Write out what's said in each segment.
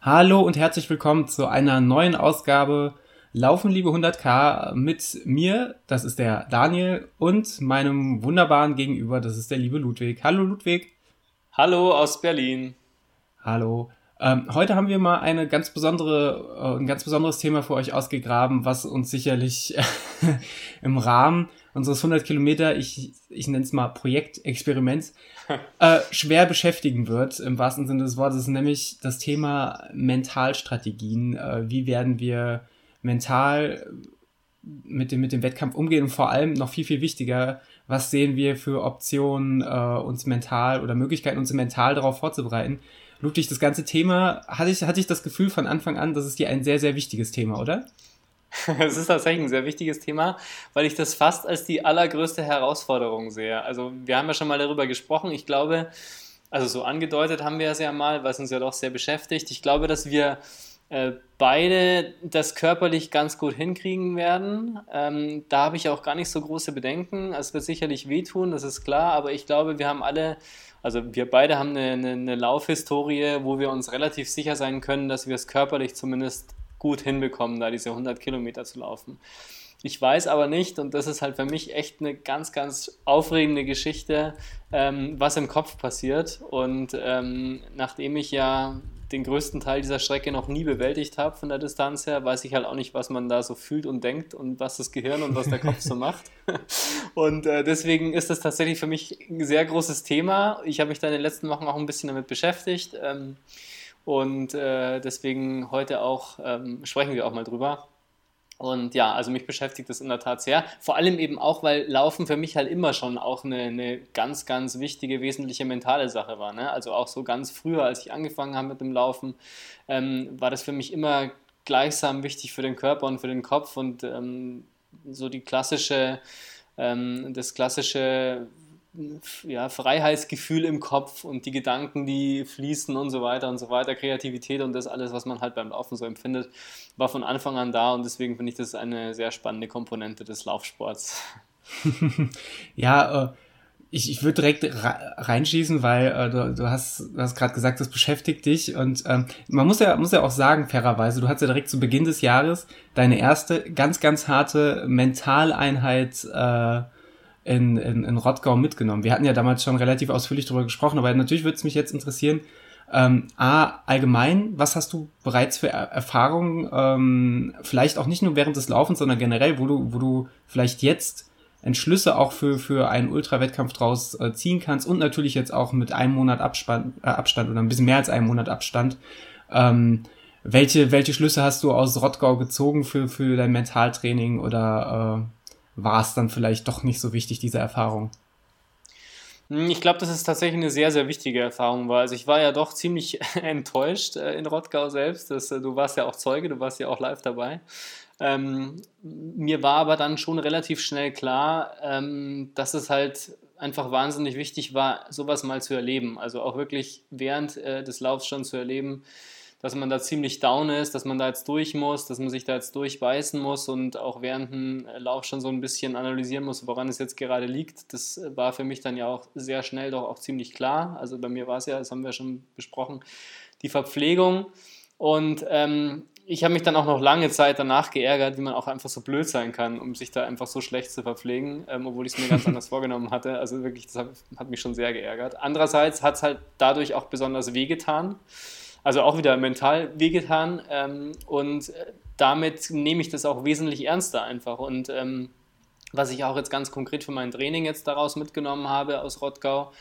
Hallo und herzlich willkommen zu einer neuen Ausgabe Laufen liebe 100k mit mir, das ist der Daniel, und meinem wunderbaren Gegenüber, das ist der liebe Ludwig. Hallo Ludwig. Hallo aus Berlin. Hallo. Ähm, heute haben wir mal eine ganz besondere, äh, ein ganz besonderes Thema für euch ausgegraben, was uns sicherlich im Rahmen unseres 100 Kilometer, ich, ich nenne es mal Projektexperiments, äh, schwer beschäftigen wird, im wahrsten Sinne des Wortes, nämlich das Thema Mentalstrategien. Äh, wie werden wir mental mit dem, mit dem Wettkampf umgehen und vor allem noch viel, viel wichtiger, was sehen wir für Optionen, äh, uns mental oder Möglichkeiten, uns mental darauf vorzubereiten. Ludwig, das ganze Thema, hatte ich, hatte ich das Gefühl von Anfang an, das ist dir ein sehr, sehr wichtiges Thema, oder? Es ist tatsächlich ein sehr wichtiges Thema, weil ich das fast als die allergrößte Herausforderung sehe. Also wir haben ja schon mal darüber gesprochen. Ich glaube, also so angedeutet haben wir es ja mal, was uns ja doch sehr beschäftigt. Ich glaube, dass wir äh, beide das körperlich ganz gut hinkriegen werden. Ähm, da habe ich auch gar nicht so große Bedenken. Es wird sicherlich wehtun, das ist klar, aber ich glaube, wir haben alle, also wir beide haben eine, eine, eine Laufhistorie, wo wir uns relativ sicher sein können, dass wir es körperlich zumindest gut hinbekommen, da diese 100 Kilometer zu laufen. Ich weiß aber nicht, und das ist halt für mich echt eine ganz, ganz aufregende Geschichte, ähm, was im Kopf passiert. Und ähm, nachdem ich ja den größten Teil dieser Strecke noch nie bewältigt habe von der Distanz her, weiß ich halt auch nicht, was man da so fühlt und denkt und was das Gehirn und was der Kopf so macht. Und äh, deswegen ist das tatsächlich für mich ein sehr großes Thema. Ich habe mich da in den letzten Wochen auch ein bisschen damit beschäftigt. Ähm, und äh, deswegen heute auch ähm, sprechen wir auch mal drüber. Und ja, also mich beschäftigt das in der Tat sehr. Vor allem eben auch, weil Laufen für mich halt immer schon auch eine, eine ganz, ganz wichtige, wesentliche mentale Sache war. Ne? Also auch so ganz früher, als ich angefangen habe mit dem Laufen, ähm, war das für mich immer gleichsam wichtig für den Körper und für den Kopf und ähm, so die klassische, ähm, das klassische ja, Freiheitsgefühl im Kopf und die Gedanken, die fließen und so weiter und so weiter, Kreativität und das alles, was man halt beim Laufen so empfindet, war von Anfang an da und deswegen finde ich das eine sehr spannende Komponente des Laufsports. ja, äh, ich, ich würde direkt reinschießen, weil äh, du, du hast, du hast gerade gesagt, das beschäftigt dich und ähm, man muss ja, muss ja auch sagen, fairerweise, du hast ja direkt zu Beginn des Jahres deine erste ganz, ganz harte Mentaleinheit äh, in, in, in Rottgau mitgenommen. Wir hatten ja damals schon relativ ausführlich darüber gesprochen, aber natürlich würde es mich jetzt interessieren, ähm, A, allgemein, was hast du bereits für er Erfahrungen, ähm, vielleicht auch nicht nur während des Laufens, sondern generell, wo du, wo du vielleicht jetzt Entschlüsse auch für, für einen Ultrawettkampf draus äh, ziehen kannst und natürlich jetzt auch mit einem Monat Abspann, äh, Abstand oder ein bisschen mehr als einem Monat Abstand. Ähm, welche, welche Schlüsse hast du aus Rottgau gezogen für, für dein Mentaltraining oder äh, war es dann vielleicht doch nicht so wichtig, diese Erfahrung? Hm, ich glaube, dass es tatsächlich eine sehr, sehr wichtige Erfahrung war. Also ich war ja doch ziemlich enttäuscht äh, in Rottgau selbst. Das, äh, du warst ja auch Zeuge, du warst ja auch live dabei. Ähm, mir war aber dann schon relativ schnell klar, ähm, dass es halt einfach wahnsinnig wichtig war, sowas mal zu erleben. Also auch wirklich während äh, des Laufs schon zu erleben, dass man da ziemlich down ist, dass man da jetzt durch muss, dass man sich da jetzt durchbeißen muss und auch während dem Lauf schon so ein bisschen analysieren muss, woran es jetzt gerade liegt. Das war für mich dann ja auch sehr schnell doch auch ziemlich klar. Also bei mir war es ja, das haben wir schon besprochen, die Verpflegung. Und ähm, ich habe mich dann auch noch lange Zeit danach geärgert, wie man auch einfach so blöd sein kann, um sich da einfach so schlecht zu verpflegen, ähm, obwohl ich es mir ganz anders vorgenommen hatte. Also wirklich, das hat, hat mich schon sehr geärgert. Andererseits hat es halt dadurch auch besonders wehgetan. Also auch wieder mental wehgetan ähm, und äh, damit nehme ich das auch wesentlich ernster einfach. Und ähm, was ich auch jetzt ganz konkret für mein Training jetzt daraus mitgenommen habe aus Rottgau,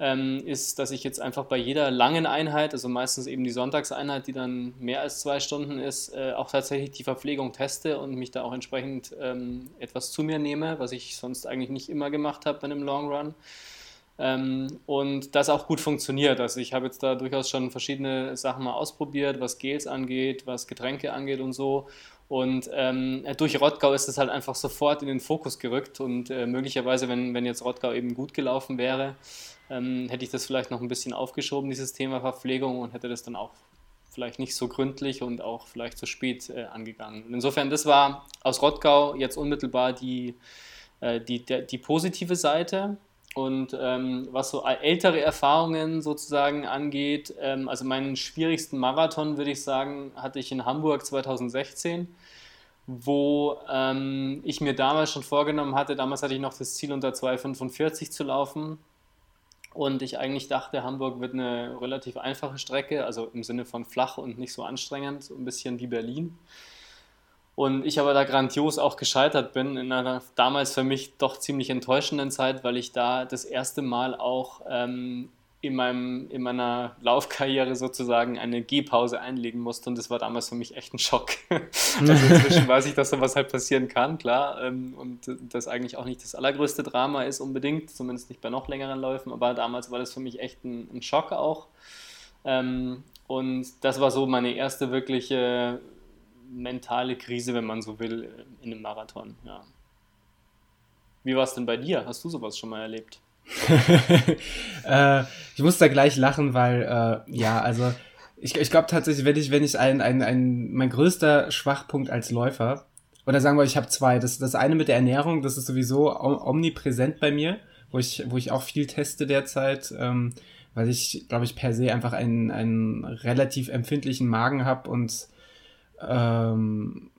ähm, ist, dass ich jetzt einfach bei jeder langen Einheit, also meistens eben die Sonntagseinheit, die dann mehr als zwei Stunden ist, äh, auch tatsächlich die Verpflegung teste und mich da auch entsprechend ähm, etwas zu mir nehme, was ich sonst eigentlich nicht immer gemacht habe bei einem Long Run. Ähm, und das auch gut funktioniert. Also ich habe jetzt da durchaus schon verschiedene Sachen mal ausprobiert, was Gels angeht, was Getränke angeht und so. Und ähm, durch Rottgau ist es halt einfach sofort in den Fokus gerückt und äh, möglicherweise, wenn, wenn jetzt Rottgau eben gut gelaufen wäre, ähm, hätte ich das vielleicht noch ein bisschen aufgeschoben, dieses Thema Verpflegung und hätte das dann auch vielleicht nicht so gründlich und auch vielleicht zu spät äh, angegangen. insofern, das war aus Rottgau jetzt unmittelbar die, äh, die, der, die positive Seite. Und ähm, was so ältere Erfahrungen sozusagen angeht, ähm, also meinen schwierigsten Marathon, würde ich sagen, hatte ich in Hamburg 2016, wo ähm, ich mir damals schon vorgenommen hatte, damals hatte ich noch das Ziel unter 2,45 zu laufen. Und ich eigentlich dachte, Hamburg wird eine relativ einfache Strecke, also im Sinne von flach und nicht so anstrengend, so ein bisschen wie Berlin. Und ich aber da grandios auch gescheitert bin, in einer damals für mich doch ziemlich enttäuschenden Zeit, weil ich da das erste Mal auch ähm, in, meinem, in meiner Laufkarriere sozusagen eine Gehpause einlegen musste. Und das war damals für mich echt ein Schock. also inzwischen weiß ich, dass sowas halt passieren kann, klar. Ähm, und das eigentlich auch nicht das allergrößte Drama ist unbedingt, zumindest nicht bei noch längeren Läufen. Aber damals war das für mich echt ein, ein Schock auch. Ähm, und das war so meine erste wirkliche mentale Krise, wenn man so will, in einem Marathon. Ja. Wie war es denn bei dir? Hast du sowas schon mal erlebt? äh, ich muss da gleich lachen, weil, äh, ja, also ich, ich glaube tatsächlich, wenn ich, wenn ich ein, ein, ein, mein größter Schwachpunkt als Läufer, oder sagen wir, ich habe zwei. Das, das eine mit der Ernährung, das ist sowieso omnipräsent bei mir, wo ich, wo ich auch viel teste derzeit, ähm, weil ich, glaube ich, per se einfach einen, einen relativ empfindlichen Magen habe und ähm,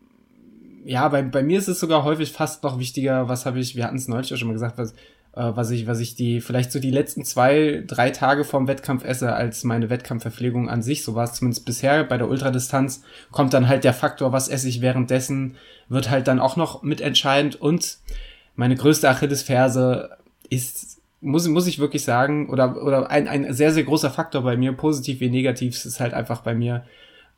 ja, bei, bei mir ist es sogar häufig fast noch wichtiger, was habe ich, wir hatten es neulich auch schon mal gesagt, was, äh, was ich, was ich die, vielleicht so die letzten zwei, drei Tage vorm Wettkampf esse, als meine Wettkampfverpflegung an sich. So war es zumindest bisher. Bei der Ultradistanz kommt dann halt der Faktor, was esse ich währenddessen, wird halt dann auch noch mitentscheidend. Und meine größte Achillesferse ist, muss, muss ich wirklich sagen, oder, oder ein, ein sehr, sehr großer Faktor bei mir, positiv wie negativ, ist halt einfach bei mir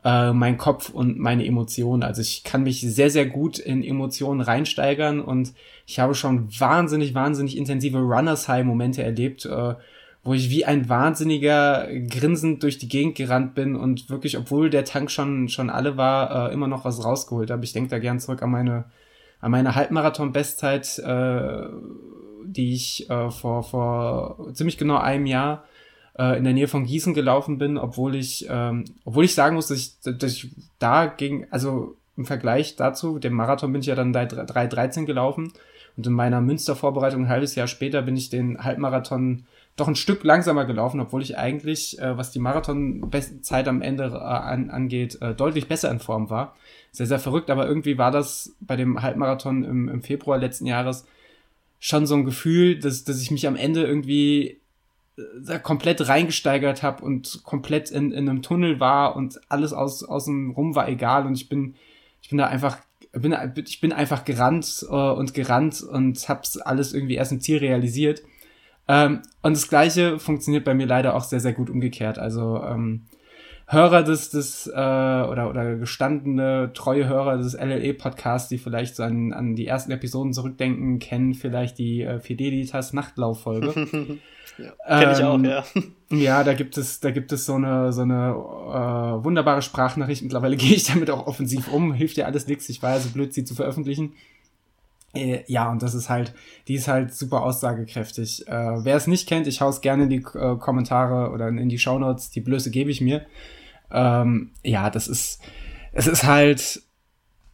äh, mein Kopf und meine Emotionen. Also ich kann mich sehr, sehr gut in Emotionen reinsteigern und ich habe schon wahnsinnig, wahnsinnig intensive Runners High Momente erlebt, äh, wo ich wie ein Wahnsinniger grinsend durch die Gegend gerannt bin und wirklich, obwohl der Tank schon, schon alle war, äh, immer noch was rausgeholt habe. Ich denke da gern zurück an meine, an meine Halbmarathon-Bestzeit, äh, die ich äh, vor, vor ziemlich genau einem Jahr äh, in der Nähe von Gießen gelaufen bin, obwohl ich, ähm, obwohl ich sagen muss, dass ich, dass ich da gegen, also im Vergleich dazu, dem Marathon bin ich ja dann 3,13 gelaufen und in meiner Münster-Vorbereitung ein halbes Jahr später bin ich den Halbmarathon doch ein Stück langsamer gelaufen, obwohl ich eigentlich, äh, was die Marathon-Zeit am Ende äh, an, angeht, äh, deutlich besser in Form war. Sehr, sehr verrückt, aber irgendwie war das bei dem Halbmarathon im, im Februar letzten Jahres schon so ein Gefühl, dass, dass ich mich am Ende irgendwie da komplett reingesteigert habe und komplett in, in einem Tunnel war und alles aus, außen rum war egal und ich bin, ich bin da einfach, bin, ich bin einfach gerannt äh, und gerannt und hab's alles irgendwie erst im Ziel realisiert. Ähm, und das Gleiche funktioniert bei mir leider auch sehr, sehr gut umgekehrt. Also ähm, Hörer des, des äh, oder, oder gestandene, treue Hörer des LLE-Podcasts, die vielleicht so an, an die ersten Episoden zurückdenken, kennen vielleicht die äh, Fidelitas Nachtlauffolge. Ja, Kenne ich auch, ähm, ja. Ja, da gibt es, da gibt es so eine, so eine äh, wunderbare Sprachnachricht. Mittlerweile gehe ich damit auch offensiv um. Hilft ja alles nichts. Ich war ja so blöd, sie zu veröffentlichen. Äh, ja, und das ist halt, die ist halt super aussagekräftig. Äh, wer es nicht kennt, ich hau's gerne in die äh, Kommentare oder in die Shownotes. Die Blöße gebe ich mir. Ähm, ja, das ist, es ist halt,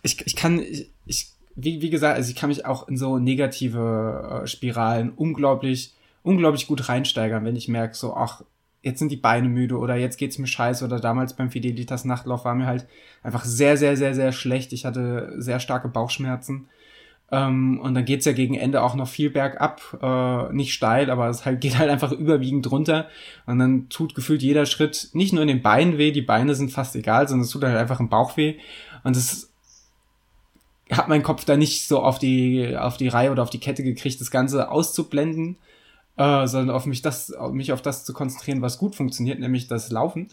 ich, ich kann, ich, ich wie, wie gesagt, also ich kann mich auch in so negative äh, Spiralen unglaublich unglaublich gut reinsteigern, wenn ich merke, so, ach, jetzt sind die Beine müde oder jetzt geht's mir scheiße oder damals beim Fidelitas Nachtlauf war mir halt einfach sehr, sehr, sehr, sehr schlecht. Ich hatte sehr starke Bauchschmerzen. Ähm, und dann geht's ja gegen Ende auch noch viel bergab, äh, nicht steil, aber es halt, geht halt einfach überwiegend runter. Und dann tut gefühlt jeder Schritt nicht nur in den Beinen weh, die Beine sind fast egal, sondern es tut halt einfach im Bauch weh. Und das hat mein Kopf da nicht so auf die, auf die Reihe oder auf die Kette gekriegt, das Ganze auszublenden äh, sondern auf mich das, auf mich auf das zu konzentrieren, was gut funktioniert, nämlich das Laufen.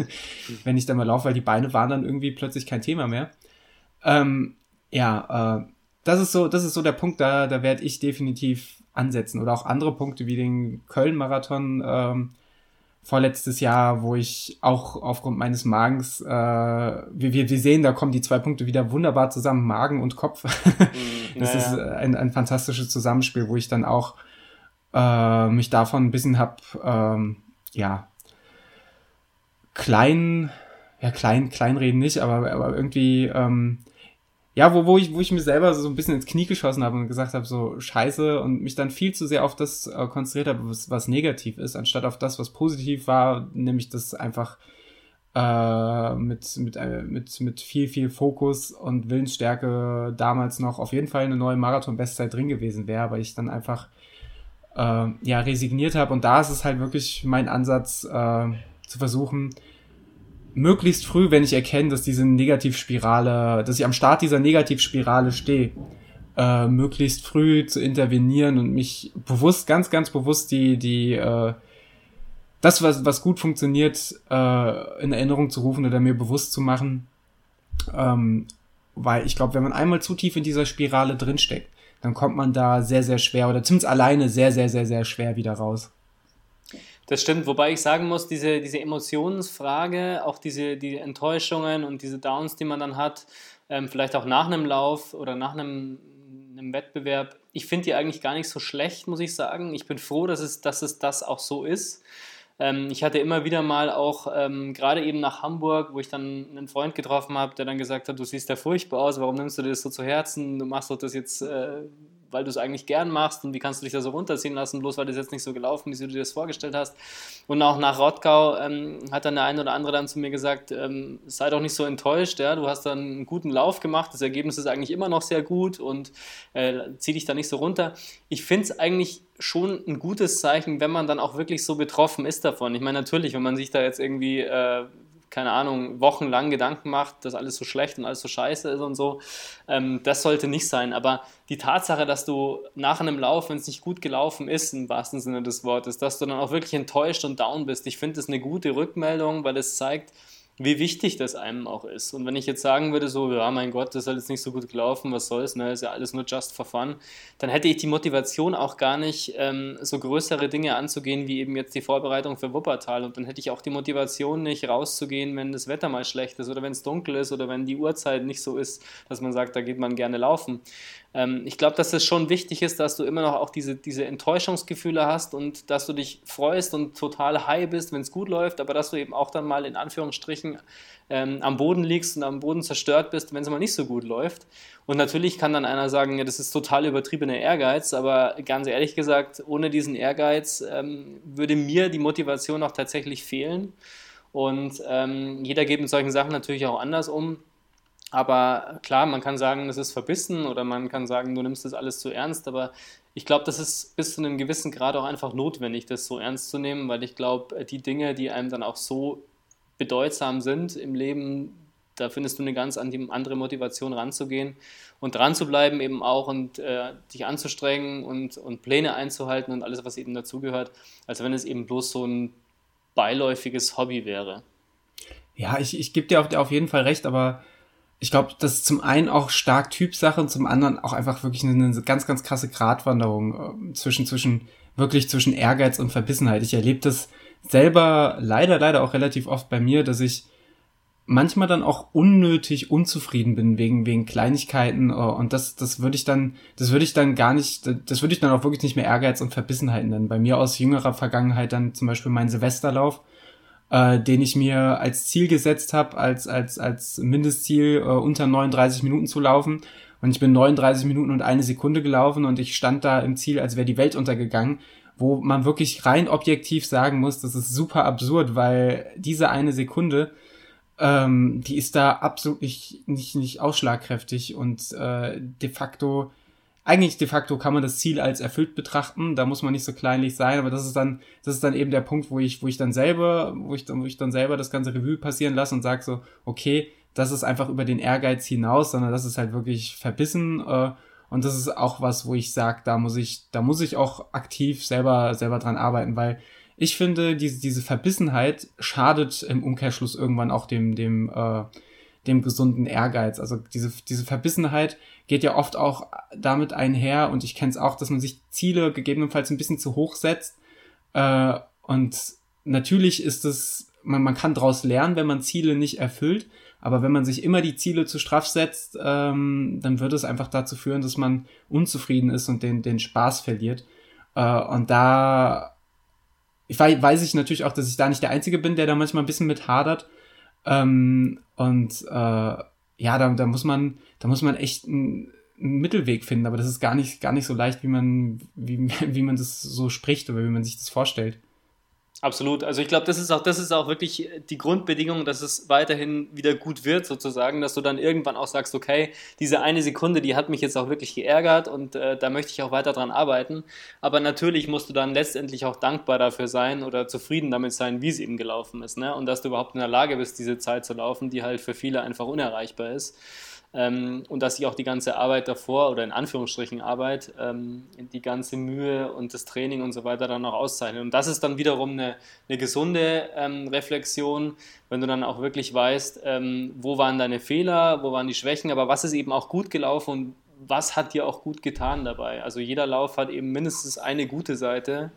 Wenn ich dann mal laufe, weil die Beine waren dann irgendwie plötzlich kein Thema mehr. Ähm, ja, äh, das ist so, das ist so der Punkt, da, da werde ich definitiv ansetzen. Oder auch andere Punkte wie den Köln-Marathon ähm, vorletztes Jahr, wo ich auch aufgrund meines Magens, äh, wir, wir, wir sehen, da kommen die zwei Punkte wieder wunderbar zusammen, Magen und Kopf. Mhm, das naja. ist ein, ein fantastisches Zusammenspiel, wo ich dann auch äh, mich davon ein bisschen hab, ähm, ja, klein, ja, klein, kleinreden nicht, aber, aber irgendwie, ähm, ja, wo, wo, ich, wo ich mir selber so ein bisschen ins Knie geschossen habe und gesagt habe, so scheiße und mich dann viel zu sehr auf das äh, konzentriert habe, was, was negativ ist, anstatt auf das, was positiv war, nämlich das einfach äh, mit, mit, äh, mit, mit viel, viel Fokus und Willensstärke damals noch auf jeden Fall eine neue Marathon-Bestzeit drin gewesen wäre, weil ich dann einfach äh, ja, resigniert habe. Und da ist es halt wirklich mein Ansatz, äh, zu versuchen, möglichst früh, wenn ich erkenne, dass diese Negativspirale, dass ich am Start dieser Negativspirale stehe, äh, möglichst früh zu intervenieren und mich bewusst, ganz, ganz bewusst die, die, äh, das, was, was gut funktioniert, äh, in Erinnerung zu rufen oder mir bewusst zu machen. Ähm, weil ich glaube, wenn man einmal zu tief in dieser Spirale drinsteckt, dann kommt man da sehr, sehr schwer oder zumindest alleine sehr, sehr, sehr, sehr schwer wieder raus. Das stimmt, wobei ich sagen muss, diese, diese Emotionsfrage, auch diese die Enttäuschungen und diese Downs, die man dann hat, ähm, vielleicht auch nach einem Lauf oder nach einem, einem Wettbewerb, ich finde die eigentlich gar nicht so schlecht, muss ich sagen. Ich bin froh, dass es, dass es das auch so ist. Ähm, ich hatte immer wieder mal auch, ähm, gerade eben nach Hamburg, wo ich dann einen Freund getroffen habe, der dann gesagt hat, du siehst ja furchtbar aus, warum nimmst du dir das so zu Herzen? Du machst doch das jetzt äh, weil du es eigentlich gern machst und wie kannst du dich da so runterziehen lassen, bloß weil das jetzt nicht so gelaufen ist, wie du dir das vorgestellt hast. Und auch nach Rottgau ähm, hat dann der eine oder andere dann zu mir gesagt, ähm, sei doch nicht so enttäuscht, ja, du hast dann einen guten Lauf gemacht, das Ergebnis ist eigentlich immer noch sehr gut und äh, zieh dich da nicht so runter. Ich finde es eigentlich schon ein gutes Zeichen, wenn man dann auch wirklich so betroffen ist davon. Ich meine, natürlich, wenn man sich da jetzt irgendwie äh, keine Ahnung, wochenlang Gedanken macht, dass alles so schlecht und alles so scheiße ist und so. Ähm, das sollte nicht sein. Aber die Tatsache, dass du nach einem Lauf, wenn es nicht gut gelaufen ist, im wahrsten Sinne des Wortes, dass du dann auch wirklich enttäuscht und down bist, ich finde das eine gute Rückmeldung, weil es zeigt, wie wichtig das einem auch ist. Und wenn ich jetzt sagen würde, so, ja, mein Gott, das ist jetzt nicht so gut gelaufen, was soll's, ne, ist ja alles nur just for fun, dann hätte ich die Motivation auch gar nicht, ähm, so größere Dinge anzugehen, wie eben jetzt die Vorbereitung für Wuppertal. Und dann hätte ich auch die Motivation nicht, rauszugehen, wenn das Wetter mal schlecht ist oder wenn es dunkel ist oder wenn die Uhrzeit nicht so ist, dass man sagt, da geht man gerne laufen. Ähm, ich glaube, dass es schon wichtig ist, dass du immer noch auch diese, diese Enttäuschungsgefühle hast und dass du dich freust und total high bist, wenn es gut läuft, aber dass du eben auch dann mal in Anführungsstrichen ähm, am Boden liegst und am Boden zerstört bist, wenn es mal nicht so gut läuft. Und natürlich kann dann einer sagen, ja, das ist total übertriebener Ehrgeiz, aber ganz ehrlich gesagt, ohne diesen Ehrgeiz ähm, würde mir die Motivation auch tatsächlich fehlen. Und ähm, jeder geht mit solchen Sachen natürlich auch anders um. Aber klar, man kann sagen, das ist verbissen oder man kann sagen, du nimmst das alles zu ernst, aber ich glaube, das ist bis zu einem gewissen Grad auch einfach notwendig, das so ernst zu nehmen, weil ich glaube, die Dinge, die einem dann auch so bedeutsam sind im Leben, da findest du eine ganz andere Motivation ranzugehen und dran zu bleiben eben auch und äh, dich anzustrengen und, und Pläne einzuhalten und alles, was eben dazugehört, als wenn es eben bloß so ein beiläufiges Hobby wäre. Ja, ich, ich gebe dir auf, auf jeden Fall recht, aber ich glaube, das ist zum einen auch stark Typsache und zum anderen auch einfach wirklich eine, eine ganz, ganz krasse Gratwanderung äh, zwischen, zwischen, wirklich zwischen Ehrgeiz und Verbissenheit. Ich erlebe das selber leider, leider auch relativ oft bei mir, dass ich manchmal dann auch unnötig unzufrieden bin wegen, wegen Kleinigkeiten äh, und das, das würde ich dann, das würde ich dann gar nicht, das würde ich dann auch wirklich nicht mehr Ehrgeiz und Verbissenheit nennen. Bei mir aus jüngerer Vergangenheit dann zum Beispiel mein Silvesterlauf äh, den ich mir als Ziel gesetzt habe, als, als, als Mindestziel äh, unter 39 Minuten zu laufen. Und ich bin 39 Minuten und eine Sekunde gelaufen und ich stand da im Ziel, als wäre die Welt untergegangen, wo man wirklich rein objektiv sagen muss, das ist super absurd, weil diese eine Sekunde, ähm, die ist da absolut nicht, nicht, nicht ausschlagkräftig und äh, de facto eigentlich de facto kann man das Ziel als erfüllt betrachten, da muss man nicht so kleinlich sein, aber das ist dann, das ist dann eben der Punkt, wo ich, wo ich dann selber, wo ich dann, wo ich dann selber das ganze Revue passieren lasse und sage so, okay, das ist einfach über den Ehrgeiz hinaus, sondern das ist halt wirklich verbissen äh, und das ist auch was, wo ich sage, da muss ich, da muss ich auch aktiv selber, selber dran arbeiten, weil ich finde, diese, diese Verbissenheit schadet im Umkehrschluss irgendwann auch dem, dem, äh, dem gesunden Ehrgeiz. Also diese, diese Verbissenheit geht ja oft auch damit einher und ich kenne es auch, dass man sich Ziele gegebenenfalls ein bisschen zu hoch setzt. Äh, und natürlich ist es, man, man kann daraus lernen, wenn man Ziele nicht erfüllt. Aber wenn man sich immer die Ziele zu straff setzt, ähm, dann wird es einfach dazu führen, dass man unzufrieden ist und den, den Spaß verliert. Äh, und da ich weiß, weiß ich natürlich auch, dass ich da nicht der Einzige bin, der da manchmal ein bisschen mit hadert. Ähm, und äh, ja, da, da muss man, da muss man echt einen, einen Mittelweg finden, aber das ist gar nicht, gar nicht so leicht, wie man, wie, wie man das so spricht oder wie man sich das vorstellt. Absolut. Also ich glaube, das ist auch, das ist auch wirklich die Grundbedingung, dass es weiterhin wieder gut wird, sozusagen, dass du dann irgendwann auch sagst, okay, diese eine Sekunde, die hat mich jetzt auch wirklich geärgert und äh, da möchte ich auch weiter dran arbeiten. Aber natürlich musst du dann letztendlich auch dankbar dafür sein oder zufrieden damit sein, wie es eben gelaufen ist. Ne? Und dass du überhaupt in der Lage bist, diese Zeit zu laufen, die halt für viele einfach unerreichbar ist. Ähm, und dass sich auch die ganze Arbeit davor oder in Anführungsstrichen Arbeit, ähm, die ganze Mühe und das Training und so weiter dann auch auszeichnet. Und das ist dann wiederum eine, eine gesunde ähm, Reflexion, wenn du dann auch wirklich weißt, ähm, wo waren deine Fehler, wo waren die Schwächen, aber was ist eben auch gut gelaufen und was hat dir auch gut getan dabei. Also jeder Lauf hat eben mindestens eine gute Seite.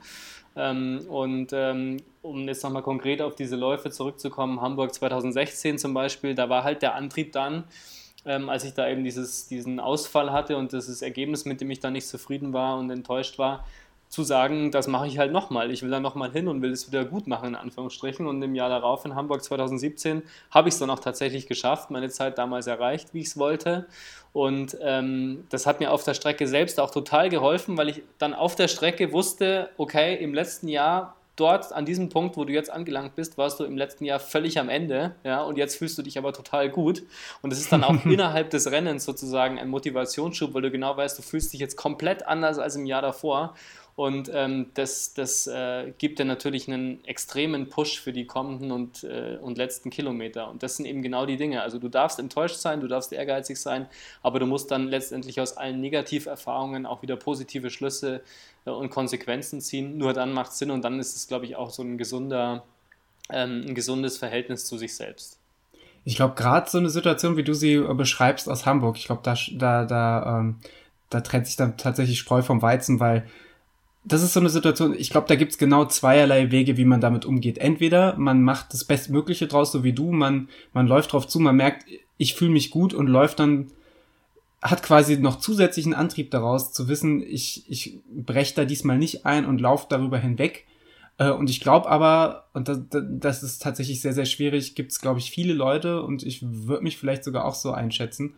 Ähm, und ähm, um jetzt nochmal konkret auf diese Läufe zurückzukommen, Hamburg 2016 zum Beispiel, da war halt der Antrieb dann, ähm, als ich da eben dieses, diesen Ausfall hatte und das Ergebnis, mit dem ich dann nicht zufrieden war und enttäuscht war, zu sagen, das mache ich halt nochmal. Ich will da nochmal hin und will es wieder gut machen, in Anführungsstrichen. Und im Jahr darauf, in Hamburg 2017, habe ich es dann auch tatsächlich geschafft, meine Zeit damals erreicht, wie ich es wollte. Und ähm, das hat mir auf der Strecke selbst auch total geholfen, weil ich dann auf der Strecke wusste, okay, im letzten Jahr dort an diesem Punkt, wo du jetzt angelangt bist, warst du im letzten Jahr völlig am Ende, ja, und jetzt fühlst du dich aber total gut. Und es ist dann auch innerhalb des Rennens sozusagen ein Motivationsschub, weil du genau weißt, du fühlst dich jetzt komplett anders als im Jahr davor. Und ähm, das, das äh, gibt dir natürlich einen extremen Push für die kommenden und, äh, und letzten Kilometer. Und das sind eben genau die Dinge. Also du darfst enttäuscht sein, du darfst ehrgeizig sein, aber du musst dann letztendlich aus allen Negativerfahrungen auch wieder positive Schlüsse äh, und Konsequenzen ziehen. Nur dann macht es Sinn und dann ist es, glaube ich, auch so ein gesunder, ähm, ein gesundes Verhältnis zu sich selbst. Ich glaube, gerade so eine Situation, wie du sie äh, beschreibst aus Hamburg, ich glaube, da, da, da, ähm, da trennt sich dann tatsächlich Spreu vom Weizen, weil das ist so eine Situation, ich glaube, da gibt's genau zweierlei Wege, wie man damit umgeht. Entweder man macht das Bestmögliche draus, so wie du, man, man läuft drauf zu, man merkt, ich fühle mich gut und läuft dann, hat quasi noch zusätzlichen Antrieb daraus, zu wissen, ich, ich breche da diesmal nicht ein und laufe darüber hinweg. Äh, und ich glaube aber, und das, das ist tatsächlich sehr, sehr schwierig, gibt's glaube ich, viele Leute, und ich würde mich vielleicht sogar auch so einschätzen,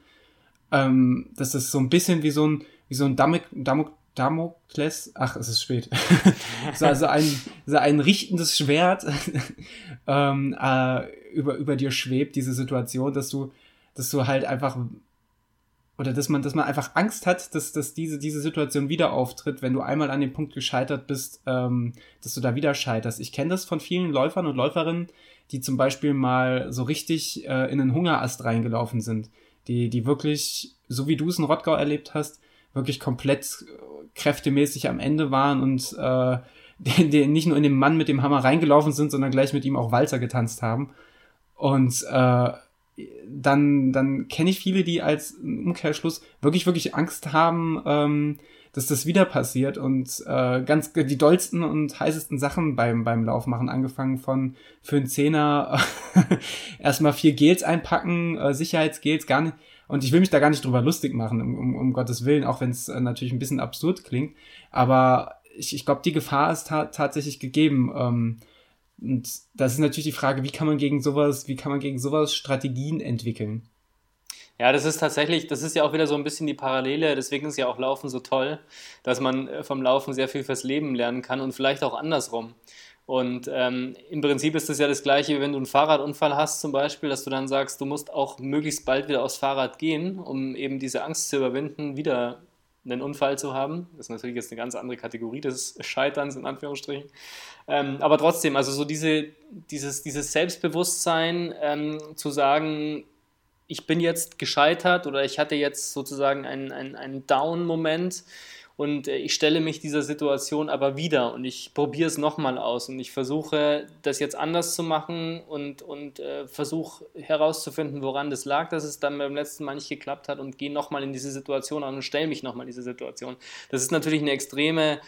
ähm, dass es so ein bisschen wie so ein, wie so ein Damok, Damokles, ach, es ist spät, so, also ein, so ein richtendes Schwert ähm, äh, über, über dir schwebt, diese Situation, dass du, dass du halt einfach, oder dass man, dass man einfach Angst hat, dass, dass diese, diese Situation wieder auftritt, wenn du einmal an dem Punkt gescheitert bist, ähm, dass du da wieder scheiterst. Ich kenne das von vielen Läufern und Läuferinnen, die zum Beispiel mal so richtig äh, in einen Hungerast reingelaufen sind, die, die wirklich, so wie du es in Rottgau erlebt hast, wirklich komplett kräftemäßig am Ende waren und äh, die, die nicht nur in den Mann mit dem Hammer reingelaufen sind, sondern gleich mit ihm auch Walzer getanzt haben. Und äh, dann, dann kenne ich viele, die als Umkehrschluss wirklich, wirklich Angst haben, ähm, dass das wieder passiert und äh, ganz die dollsten und heißesten Sachen beim, beim Lauf machen, angefangen von für einen Zehner erstmal vier Gels einpacken, äh, Sicherheitsgels, gar nicht, und ich will mich da gar nicht drüber lustig machen, um, um, um Gottes Willen, auch wenn es äh, natürlich ein bisschen absurd klingt. Aber ich, ich glaube, die Gefahr ist ta tatsächlich gegeben. Ähm, und das ist natürlich die Frage, wie kann man gegen sowas, wie kann man gegen sowas Strategien entwickeln? Ja, das ist tatsächlich, das ist ja auch wieder so ein bisschen die Parallele, deswegen ist ja auch Laufen so toll, dass man äh, vom Laufen sehr viel fürs Leben lernen kann und vielleicht auch andersrum. Und ähm, im Prinzip ist es ja das Gleiche, wie wenn du einen Fahrradunfall hast zum Beispiel, dass du dann sagst, du musst auch möglichst bald wieder aufs Fahrrad gehen, um eben diese Angst zu überwinden, wieder einen Unfall zu haben. Das ist natürlich jetzt eine ganz andere Kategorie des Scheiterns in Anführungsstrichen. Ähm, aber trotzdem, also so diese, dieses, dieses Selbstbewusstsein ähm, zu sagen, ich bin jetzt gescheitert oder ich hatte jetzt sozusagen einen, einen, einen Down-Moment und äh, ich stelle mich dieser Situation aber wieder und ich probiere es nochmal aus und ich versuche das jetzt anders zu machen und, und äh, versuche herauszufinden, woran das lag, dass es dann beim letzten Mal nicht geklappt hat und gehe nochmal in diese Situation an und stelle mich nochmal in diese Situation. Das ist natürlich eine extreme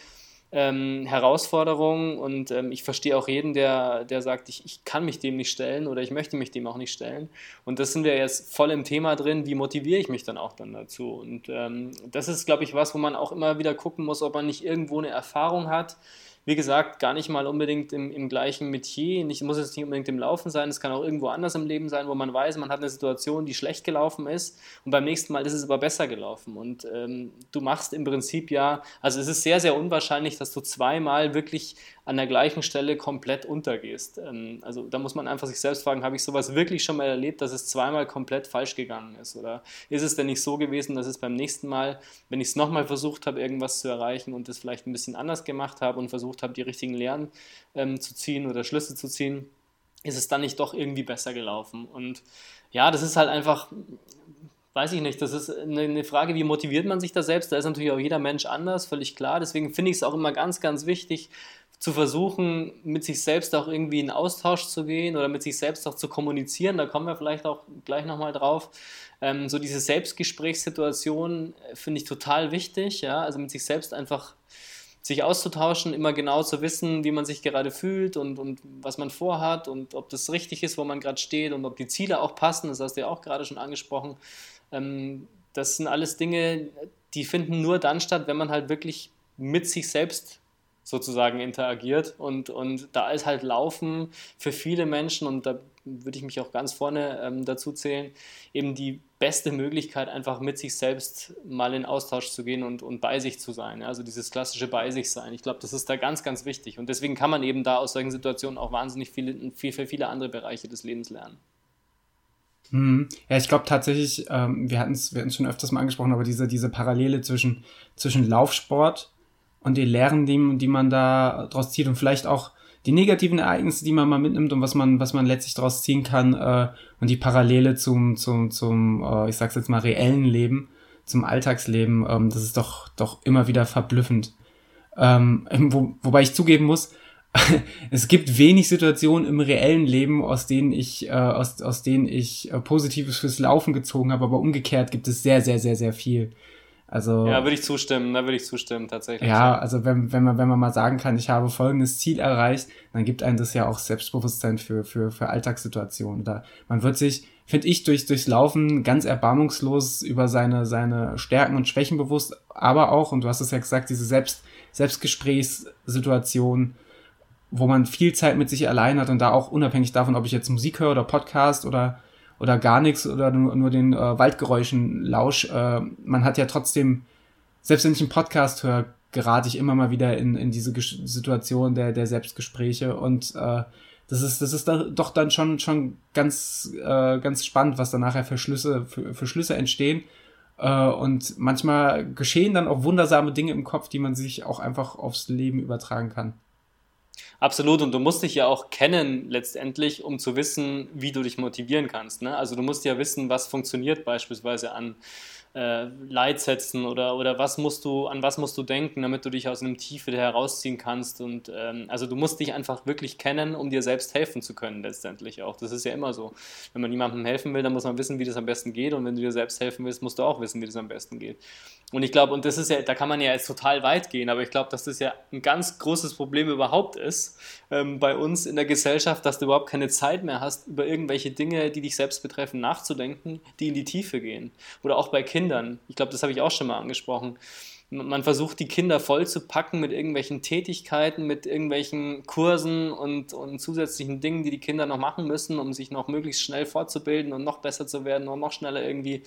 ähm, Herausforderung und ähm, ich verstehe auch jeden, der, der sagt, ich, ich kann mich dem nicht stellen oder ich möchte mich dem auch nicht stellen. Und das sind wir jetzt voll im Thema drin, wie motiviere ich mich dann auch dann dazu? Und ähm, das ist, glaube ich, was, wo man auch immer wieder gucken muss, ob man nicht irgendwo eine Erfahrung hat, wie gesagt, gar nicht mal unbedingt im, im gleichen Metier. Nicht, muss es nicht unbedingt im Laufen sein, es kann auch irgendwo anders im Leben sein, wo man weiß, man hat eine Situation, die schlecht gelaufen ist und beim nächsten Mal ist es aber besser gelaufen. Und ähm, du machst im Prinzip ja, also es ist sehr, sehr unwahrscheinlich, dass du zweimal wirklich an der gleichen Stelle komplett untergehst. Ähm, also da muss man einfach sich selbst fragen, habe ich sowas wirklich schon mal erlebt, dass es zweimal komplett falsch gegangen ist? Oder ist es denn nicht so gewesen, dass es beim nächsten Mal, wenn ich es nochmal versucht habe, irgendwas zu erreichen und es vielleicht ein bisschen anders gemacht habe und versucht habe, die richtigen Lehren ähm, zu ziehen oder Schlüsse zu ziehen, ist es dann nicht doch irgendwie besser gelaufen? Und ja, das ist halt einfach weiß ich nicht, das ist eine Frage, wie motiviert man sich da selbst? Da ist natürlich auch jeder Mensch anders, völlig klar. Deswegen finde ich es auch immer ganz, ganz wichtig, zu versuchen, mit sich selbst auch irgendwie in Austausch zu gehen oder mit sich selbst auch zu kommunizieren. Da kommen wir vielleicht auch gleich nochmal drauf. Ähm, so diese Selbstgesprächssituation äh, finde ich total wichtig. Ja? Also mit sich selbst einfach sich auszutauschen, immer genau zu wissen, wie man sich gerade fühlt und, und was man vorhat und ob das richtig ist, wo man gerade steht und ob die Ziele auch passen. Das hast du ja auch gerade schon angesprochen. Ähm, das sind alles Dinge, die finden nur dann statt, wenn man halt wirklich mit sich selbst sozusagen interagiert. Und, und da ist halt Laufen für viele Menschen, und da würde ich mich auch ganz vorne ähm, dazu zählen, eben die beste Möglichkeit, einfach mit sich selbst mal in Austausch zu gehen und, und bei sich zu sein. Also dieses klassische bei sich sein. Ich glaube, das ist da ganz, ganz wichtig. Und deswegen kann man eben da aus solchen Situationen auch wahnsinnig viele, viel für viele andere Bereiche des Lebens lernen. Hm. Ja, ich glaube tatsächlich, ähm, wir hatten es wir schon öfters mal angesprochen, aber diese, diese Parallele zwischen, zwischen Laufsport und die Lehren, die, die man da draus zieht und vielleicht auch die negativen Ereignisse, die man mal mitnimmt und was man, was man letztlich daraus ziehen kann äh, und die Parallele zum, zum, zum äh, ich sag's jetzt mal, reellen Leben, zum Alltagsleben, ähm, das ist doch, doch immer wieder verblüffend. Ähm, wo, wobei ich zugeben muss, es gibt wenig Situationen im reellen Leben, aus denen ich, äh, aus, aus denen ich äh, Positives fürs Laufen gezogen habe, aber umgekehrt gibt es sehr, sehr, sehr, sehr viel. Also, ja, würde ich zustimmen, da würde ich zustimmen, tatsächlich. Ja, also wenn, wenn, man, wenn man mal sagen kann, ich habe folgendes Ziel erreicht, dann gibt einem das ja auch Selbstbewusstsein für, für, für Alltagssituationen. Da, man wird sich, finde ich, durch, durchs Laufen ganz erbarmungslos über seine, seine Stärken und Schwächen bewusst, aber auch, und du hast es ja gesagt, diese Selbst, Selbstgesprächssituation, wo man viel Zeit mit sich allein hat und da auch unabhängig davon, ob ich jetzt Musik höre oder Podcast oder oder gar nichts oder nur, nur den äh, Waldgeräuschen lausch. Äh, man hat ja trotzdem, selbst wenn ich einen Podcast höre, gerate ich immer mal wieder in, in diese Gesch Situation der, der Selbstgespräche und äh, das ist, das ist da, doch dann schon, schon ganz, äh, ganz spannend, was da nachher für Schlüsse, für, für Schlüsse entstehen. Äh, und manchmal geschehen dann auch wundersame Dinge im Kopf, die man sich auch einfach aufs Leben übertragen kann. Absolut, und du musst dich ja auch kennen letztendlich, um zu wissen, wie du dich motivieren kannst. Ne? Also du musst ja wissen, was funktioniert beispielsweise an äh, Leitsätzen oder, oder was musst du, an was musst du denken, damit du dich aus einem Tief wieder herausziehen kannst. Und ähm, also du musst dich einfach wirklich kennen, um dir selbst helfen zu können, letztendlich auch. Das ist ja immer so. Wenn man jemandem helfen will, dann muss man wissen, wie das am besten geht. Und wenn du dir selbst helfen willst, musst du auch wissen, wie das am besten geht. Und ich glaube, und das ist ja, da kann man ja jetzt total weit gehen, aber ich glaube, dass das ja ein ganz großes Problem überhaupt ist ähm, bei uns in der Gesellschaft, dass du überhaupt keine Zeit mehr hast, über irgendwelche Dinge, die dich selbst betreffen, nachzudenken, die in die Tiefe gehen. Oder auch bei Kindern. Ich glaube, das habe ich auch schon mal angesprochen. Man versucht die Kinder voll zu packen mit irgendwelchen Tätigkeiten, mit irgendwelchen Kursen und, und zusätzlichen Dingen, die die Kinder noch machen müssen, um sich noch möglichst schnell fortzubilden und noch besser zu werden und noch schneller irgendwie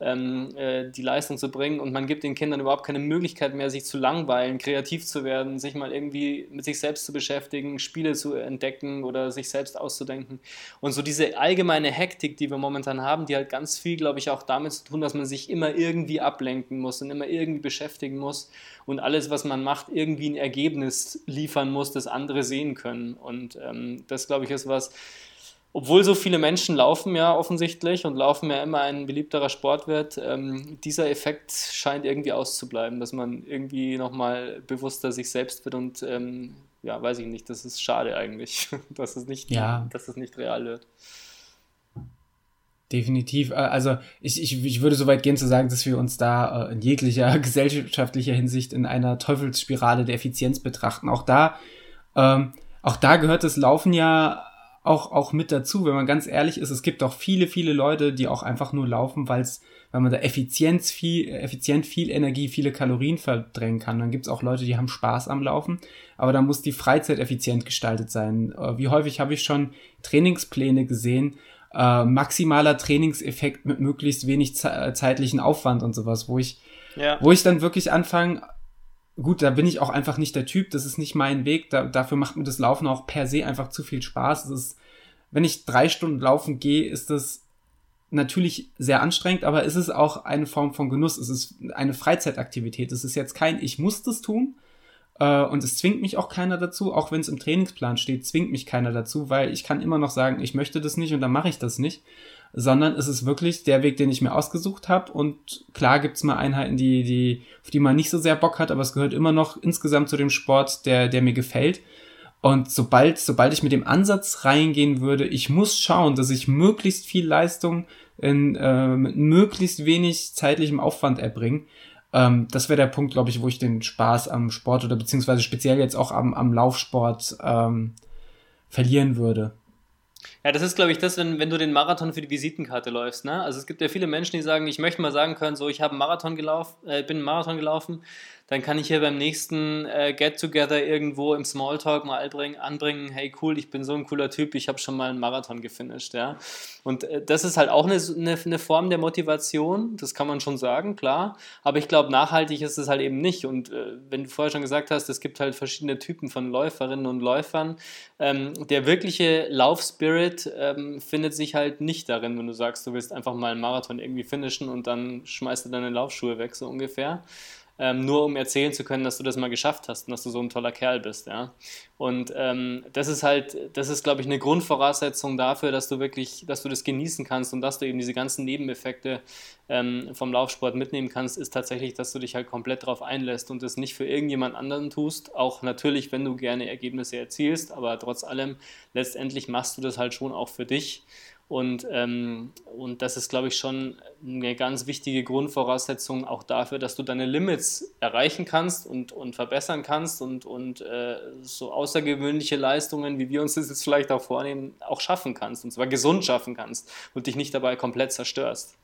ähm, äh, die Leistung zu bringen und man gibt den Kindern überhaupt keine Möglichkeit mehr, sich zu langweilen, kreativ zu werden, sich mal irgendwie mit sich selbst zu beschäftigen, Spiele zu entdecken oder sich selbst auszudenken. Und so diese allgemeine Hektik, die wir momentan haben, die hat ganz viel, glaube ich, auch damit zu tun, dass man sich immer irgendwie ablenken muss und immer irgendwie beschäftigen muss und alles, was man macht, irgendwie ein Ergebnis liefern muss, das andere sehen können. Und ähm, das, glaube ich, ist was, obwohl so viele Menschen laufen ja offensichtlich und Laufen ja immer ein beliebterer Sport wird, ähm, dieser Effekt scheint irgendwie auszubleiben, dass man irgendwie nochmal bewusster sich selbst wird und ähm, ja, weiß ich nicht, das ist schade eigentlich, dass es nicht, ja. dass es nicht real wird. Definitiv. Äh, also ich, ich, ich würde so weit gehen zu sagen, dass wir uns da äh, in jeglicher gesellschaftlicher Hinsicht in einer Teufelsspirale der Effizienz betrachten. Auch da, ähm, auch da gehört das Laufen ja auch, auch mit dazu, wenn man ganz ehrlich ist. Es gibt auch viele, viele Leute, die auch einfach nur laufen, weil es, weil man da Effizienz viel, effizient viel Energie, viele Kalorien verdrängen kann. Dann gibt es auch Leute, die haben Spaß am Laufen, aber da muss die Freizeit effizient gestaltet sein. Äh, wie häufig habe ich schon Trainingspläne gesehen, äh, maximaler Trainingseffekt mit möglichst wenig ze zeitlichen Aufwand und sowas, wo ich, ja. wo ich dann wirklich anfange, gut, da bin ich auch einfach nicht der Typ, das ist nicht mein Weg, da, dafür macht mir das Laufen auch per se einfach zu viel Spaß. Ist, wenn ich drei Stunden laufen gehe, ist das natürlich sehr anstrengend, aber es ist auch eine Form von Genuss, es ist eine Freizeitaktivität, es ist jetzt kein, ich muss das tun, äh, und es zwingt mich auch keiner dazu, auch wenn es im Trainingsplan steht, zwingt mich keiner dazu, weil ich kann immer noch sagen, ich möchte das nicht und dann mache ich das nicht sondern es ist wirklich der Weg, den ich mir ausgesucht habe. Und klar gibt's mal Einheiten, die, die, auf die man nicht so sehr Bock hat, aber es gehört immer noch insgesamt zu dem Sport, der, der mir gefällt. Und sobald, sobald ich mit dem Ansatz reingehen würde, ich muss schauen, dass ich möglichst viel Leistung in äh, mit möglichst wenig zeitlichem Aufwand erbringe. Ähm, das wäre der Punkt, glaube ich, wo ich den Spaß am Sport oder beziehungsweise speziell jetzt auch am, am Laufsport ähm, verlieren würde. Ja, das ist, glaube ich, das, wenn, wenn du den Marathon für die Visitenkarte läufst. Ne? Also es gibt ja viele Menschen, die sagen, ich möchte mal sagen können, so ich habe einen Marathon gelaufen, äh, bin einen Marathon gelaufen, dann kann ich hier beim nächsten äh, Get-Together irgendwo im Smalltalk mal anbringen, hey cool, ich bin so ein cooler Typ, ich habe schon mal einen Marathon gefinisht. Ja? Und äh, das ist halt auch eine, eine, eine, Form der Motivation, das kann man schon sagen, klar, aber ich glaube, nachhaltig ist es halt eben nicht. Und äh, wenn du vorher schon gesagt hast, es gibt halt verschiedene Typen von Läuferinnen und Läufern, ähm, der wirkliche Laufspirit ähm, findet sich halt nicht darin, wenn du sagst, du willst einfach mal einen Marathon irgendwie finishen und dann schmeißt du deine Laufschuhe weg, so ungefähr ähm, nur um erzählen zu können, dass du das mal geschafft hast und dass du so ein toller Kerl bist. Ja? Und ähm, das ist halt, das ist, glaube ich, eine Grundvoraussetzung dafür, dass du wirklich, dass du das genießen kannst und dass du eben diese ganzen Nebeneffekte ähm, vom Laufsport mitnehmen kannst, ist tatsächlich, dass du dich halt komplett darauf einlässt und das nicht für irgendjemand anderen tust. Auch natürlich, wenn du gerne Ergebnisse erzielst, aber trotz allem, letztendlich machst du das halt schon auch für dich. Und, ähm, und das ist, glaube ich, schon eine ganz wichtige Grundvoraussetzung auch dafür, dass du deine Limits erreichen kannst und, und verbessern kannst und, und äh, so außergewöhnliche Leistungen, wie wir uns das jetzt vielleicht auch vornehmen, auch schaffen kannst. Und zwar gesund schaffen kannst und dich nicht dabei komplett zerstörst.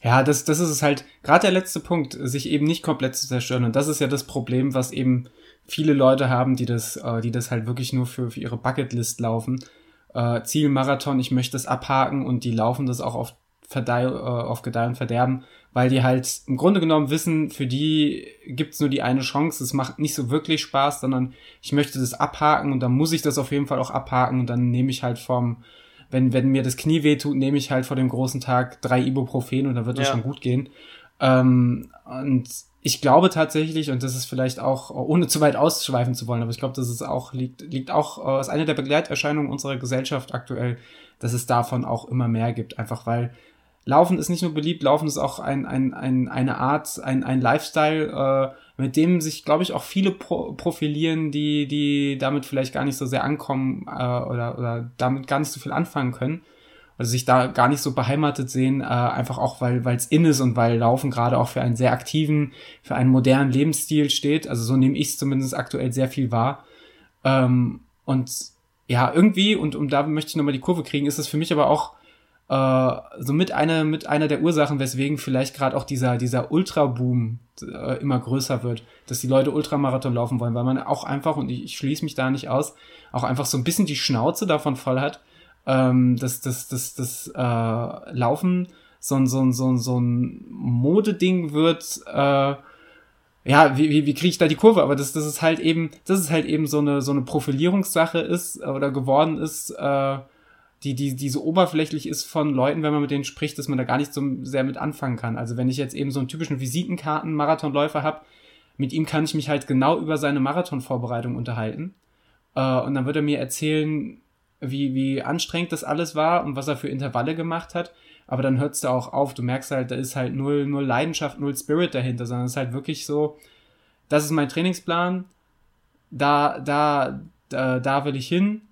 Ja, das, das ist es halt, gerade der letzte Punkt, sich eben nicht komplett zu zerstören. Und das ist ja das Problem, was eben viele Leute haben, die das, äh, die das halt wirklich nur für, für ihre Bucketlist laufen äh, Zielmarathon, ich möchte es abhaken und die laufen das auch auf, Verdeih, äh, auf Gedeih und Verderben, weil die halt im Grunde genommen wissen, für die gibt's nur die eine Chance, es macht nicht so wirklich Spaß, sondern ich möchte das abhaken und dann muss ich das auf jeden Fall auch abhaken und dann nehme ich halt vom, wenn, wenn mir das Knie wehtut, nehme ich halt vor dem großen Tag drei Ibuprofen und dann wird es ja. schon gut gehen. Ähm, und ich glaube tatsächlich, und das ist vielleicht auch, ohne zu weit ausschweifen zu wollen, aber ich glaube, das ist auch, liegt, liegt auch, äh, ist eine der Begleiterscheinungen unserer Gesellschaft aktuell, dass es davon auch immer mehr gibt. Einfach weil Laufen ist nicht nur beliebt, Laufen ist auch ein, ein, ein, eine Art, ein, ein Lifestyle, äh, mit dem sich, glaube ich, auch viele pro profilieren, die, die damit vielleicht gar nicht so sehr ankommen äh, oder, oder damit gar nicht so viel anfangen können also sich da gar nicht so beheimatet sehen, äh, einfach auch, weil es in ist und weil Laufen gerade auch für einen sehr aktiven, für einen modernen Lebensstil steht. Also so nehme ich es zumindest aktuell sehr viel wahr. Ähm, und ja, irgendwie, und um da möchte ich nochmal die Kurve kriegen, ist es für mich aber auch äh, so mit einer mit einer der Ursachen, weswegen vielleicht gerade auch dieser dieser Ultraboom äh, immer größer wird, dass die Leute Ultramarathon laufen wollen, weil man auch einfach und ich, ich schließe mich da nicht aus, auch einfach so ein bisschen die Schnauze davon voll hat, ähm, das, das, das, das äh, Laufen so ein, so ein, so ein, so ein Modeding wird, äh, ja, wie, wie, wie kriege ich da die Kurve? Aber das, das ist halt eben, das ist halt eben so eine, so eine Profilierungssache ist oder geworden ist, äh, die, die, die so oberflächlich ist von Leuten, wenn man mit denen spricht, dass man da gar nicht so sehr mit anfangen kann. Also wenn ich jetzt eben so einen typischen Visitenkarten-Marathonläufer habe, mit ihm kann ich mich halt genau über seine Marathonvorbereitung unterhalten. Äh, und dann wird er mir erzählen, wie, wie anstrengend das alles war und was er für Intervalle gemacht hat. Aber dann hört es da auch auf. Du merkst halt, da ist halt null, null Leidenschaft, null Spirit dahinter, sondern es ist halt wirklich so, das ist mein Trainingsplan, da, da, da, da will ich hin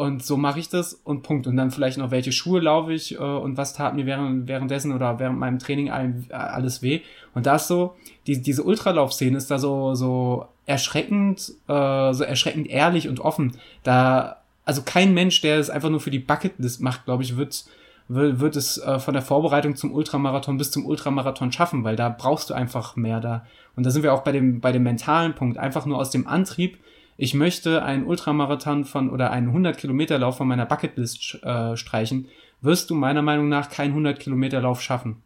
und so mache ich das und Punkt. Und dann vielleicht noch, welche Schuhe laufe ich äh, und was tat mir während, währenddessen oder während meinem Training alles weh. Und da ist so, die, diese Ultralaufszene ist da so, so erschreckend, äh, so erschreckend ehrlich und offen. Da also kein Mensch, der es einfach nur für die Bucketlist macht, glaube ich, wird, wird, wird es äh, von der Vorbereitung zum Ultramarathon bis zum Ultramarathon schaffen, weil da brauchst du einfach mehr da. Und da sind wir auch bei dem, bei dem mentalen Punkt, einfach nur aus dem Antrieb, ich möchte einen Ultramarathon von oder einen 100 Kilometer Lauf von meiner Bucketlist äh, streichen, wirst du meiner Meinung nach keinen 100 Kilometer Lauf schaffen.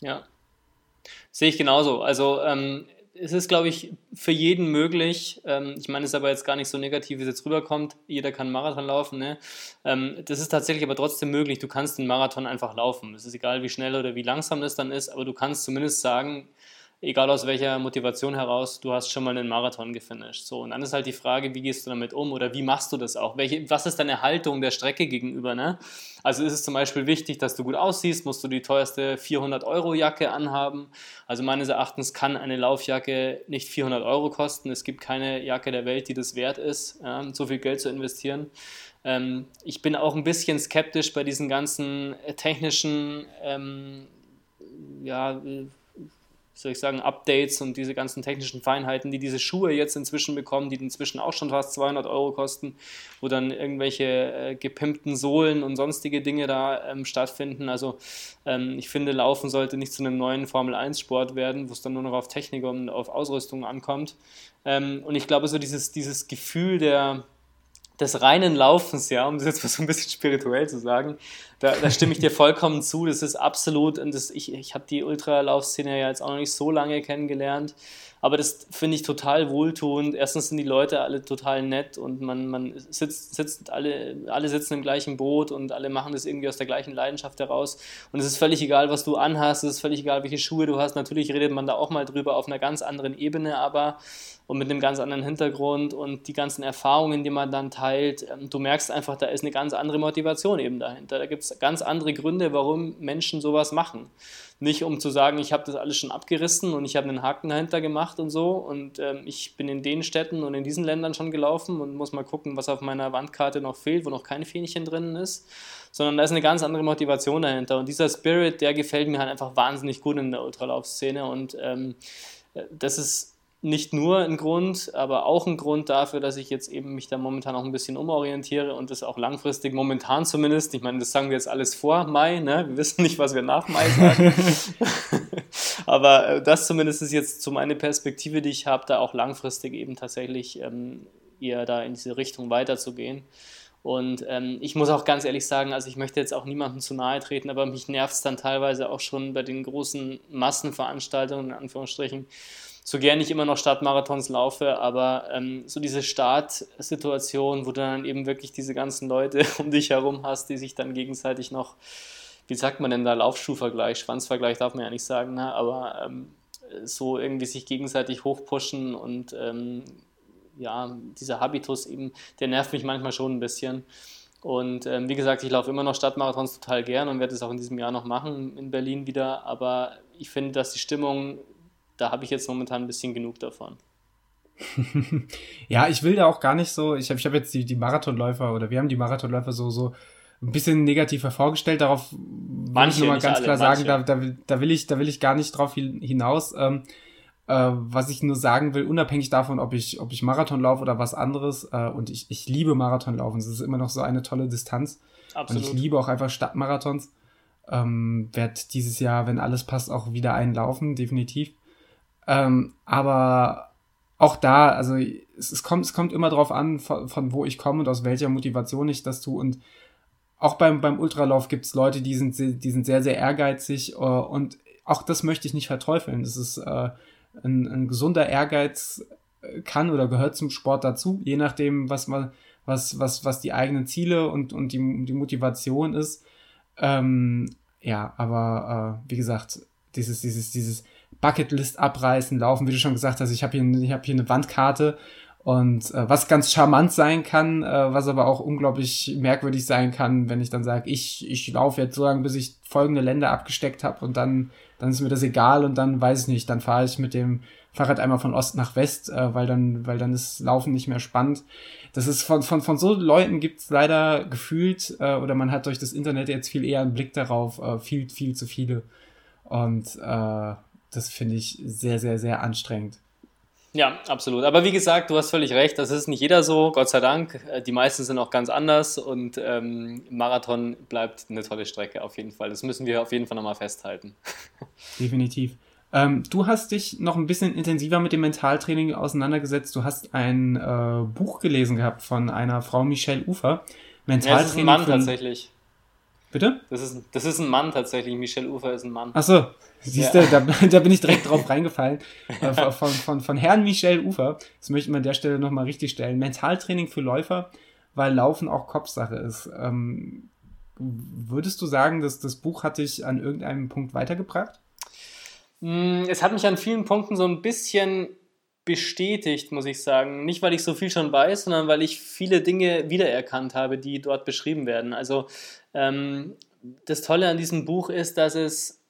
Ja, sehe ich genauso. Also ähm, es ist, glaube ich, für jeden möglich. Ähm, ich meine, es ist aber jetzt gar nicht so negativ, wie es jetzt rüberkommt. Jeder kann Marathon laufen. Ne? Ähm, das ist tatsächlich aber trotzdem möglich. Du kannst den Marathon einfach laufen. Es ist egal, wie schnell oder wie langsam das dann ist, aber du kannst zumindest sagen, egal aus welcher Motivation heraus, du hast schon mal einen Marathon gefinisht. So, und dann ist halt die Frage, wie gehst du damit um oder wie machst du das auch? Welche, was ist deine Haltung der Strecke gegenüber? Ne? Also ist es zum Beispiel wichtig, dass du gut aussiehst, musst du die teuerste 400-Euro-Jacke anhaben. Also meines Erachtens kann eine Laufjacke nicht 400 Euro kosten. Es gibt keine Jacke der Welt, die das wert ist, ja, so viel Geld zu investieren ähm, ich bin auch ein bisschen skeptisch bei diesen ganzen technischen ähm, ja, wie soll ich sagen, Updates und diese ganzen technischen Feinheiten, die diese Schuhe jetzt inzwischen bekommen, die inzwischen auch schon fast 200 Euro kosten, wo dann irgendwelche äh, gepimpten Sohlen und sonstige Dinge da ähm, stattfinden. Also ähm, ich finde, Laufen sollte nicht zu einem neuen Formel-1-Sport werden, wo es dann nur noch auf Technik und auf Ausrüstung ankommt. Ähm, und ich glaube, so dieses, dieses Gefühl der, des reinen Laufens, ja, um das jetzt mal so ein bisschen spirituell zu sagen, da, da stimme ich dir vollkommen zu. Das ist absolut, und das, ich, ich habe die Ultralaufszene ja jetzt auch noch nicht so lange kennengelernt, aber das finde ich total wohltuend. Erstens sind die Leute alle total nett und man, man sitzt, sitzt alle, alle sitzen im gleichen Boot und alle machen das irgendwie aus der gleichen Leidenschaft heraus. Und es ist völlig egal, was du anhast, es ist völlig egal, welche Schuhe du hast. Natürlich redet man da auch mal drüber auf einer ganz anderen Ebene, aber und mit einem ganz anderen Hintergrund und die ganzen Erfahrungen, die man dann teilt, ähm, du merkst einfach, da ist eine ganz andere Motivation eben dahinter. Da gibt es ganz andere Gründe, warum Menschen sowas machen. Nicht um zu sagen, ich habe das alles schon abgerissen und ich habe einen Haken dahinter gemacht und so. Und ähm, ich bin in den Städten und in diesen Ländern schon gelaufen und muss mal gucken, was auf meiner Wandkarte noch fehlt, wo noch kein Fähnchen drin ist, sondern da ist eine ganz andere Motivation dahinter. Und dieser Spirit, der gefällt mir halt einfach wahnsinnig gut in der Ultralaufszene. Und ähm, das ist nicht nur ein Grund, aber auch ein Grund dafür, dass ich jetzt eben mich da momentan auch ein bisschen umorientiere und das auch langfristig, momentan zumindest, ich meine, das sagen wir jetzt alles vor Mai, ne? wir wissen nicht, was wir nach Mai sagen, aber äh, das zumindest ist jetzt so meine Perspektive, die ich habe, da auch langfristig eben tatsächlich ähm, eher da in diese Richtung weiterzugehen. Und ähm, ich muss auch ganz ehrlich sagen, also ich möchte jetzt auch niemandem zu nahe treten, aber mich nervt es dann teilweise auch schon bei den großen Massenveranstaltungen, in Anführungsstrichen, so gern ich immer noch Stadtmarathons laufe, aber ähm, so diese Startsituation, wo du dann eben wirklich diese ganzen Leute um dich herum hast, die sich dann gegenseitig noch, wie sagt man denn da, Laufschuhvergleich, Schwanzvergleich darf man ja nicht sagen, ne? aber ähm, so irgendwie sich gegenseitig hochpushen und ähm, ja, dieser Habitus eben, der nervt mich manchmal schon ein bisschen. Und ähm, wie gesagt, ich laufe immer noch Stadtmarathons total gern und werde es auch in diesem Jahr noch machen in Berlin wieder. Aber ich finde, dass die Stimmung da habe ich jetzt momentan ein bisschen genug davon. ja, ich will da auch gar nicht so, ich habe ich hab jetzt die, die Marathonläufer oder wir haben die Marathonläufer so, so ein bisschen negativer vorgestellt. Darauf will ich nochmal ganz alle, klar sagen, da, da, da, will ich, da will ich gar nicht drauf hinaus. Ähm, äh, was ich nur sagen will, unabhängig davon, ob ich, ob ich Marathon laufe oder was anderes, äh, und ich, ich liebe Marathonlaufen. Es ist immer noch so eine tolle Distanz. Absolut. Und ich liebe auch einfach Stadtmarathons. Ähm, werde dieses Jahr, wenn alles passt, auch wieder einlaufen, definitiv. Ähm, aber auch da, also es, es, kommt, es kommt immer drauf an, von, von, wo ich komme und aus welcher Motivation ich das tue. Und auch beim, beim Ultralauf gibt es Leute, die sind, die sind sehr, sehr ehrgeizig äh, und auch das möchte ich nicht verteufeln. Das ist äh, ein, ein gesunder Ehrgeiz äh, kann oder gehört zum Sport dazu, je nachdem, was man, was, was, was die eigenen Ziele und, und die, die Motivation ist. Ähm, ja, aber äh, wie gesagt, dieses, dieses, dieses Bucketlist abreißen, laufen, wie du schon gesagt hast, ich habe hier, ich hab hier eine Wandkarte und äh, was ganz charmant sein kann, äh, was aber auch unglaublich merkwürdig sein kann, wenn ich dann sage, ich, ich laufe jetzt so lange, bis ich folgende Länder abgesteckt habe und dann, dann ist mir das egal und dann weiß ich nicht, dann fahre ich mit dem Fahrrad einmal von Ost nach West, äh, weil dann, weil dann ist Laufen nicht mehr spannend. Das ist von, von, von so Leuten gibt's leider gefühlt, äh, oder man hat durch das Internet jetzt viel eher einen Blick darauf, äh, viel, viel zu viele. Und äh, das finde ich sehr, sehr, sehr anstrengend. Ja, absolut. Aber wie gesagt, du hast völlig recht, das ist nicht jeder so, Gott sei Dank. Äh, die meisten sind auch ganz anders und ähm, Marathon bleibt eine tolle Strecke auf jeden Fall. Das müssen wir auf jeden Fall nochmal festhalten. Definitiv. Ähm, du hast dich noch ein bisschen intensiver mit dem Mentaltraining auseinandergesetzt. Du hast ein äh, Buch gelesen gehabt von einer Frau Michelle Ufer. Mentaltraining. Ja, das ist ein Mann tatsächlich. Bitte? Das ist, das ist ein Mann tatsächlich. Michel Ufer ist ein Mann. Achso, siehst du, ja. da, da, bin ich direkt drauf reingefallen. Äh, von, von, von Herrn Michel Ufer. Das möchte man an der Stelle nochmal richtig stellen. Mentaltraining für Läufer, weil Laufen auch Kopfsache ist. Ähm, würdest du sagen, dass das Buch hat dich an irgendeinem Punkt weitergebracht? Mm, es hat mich an vielen Punkten so ein bisschen bestätigt, muss ich sagen. Nicht, weil ich so viel schon weiß, sondern weil ich viele Dinge wiedererkannt habe, die dort beschrieben werden. Also ähm, das Tolle an diesem Buch ist, dass es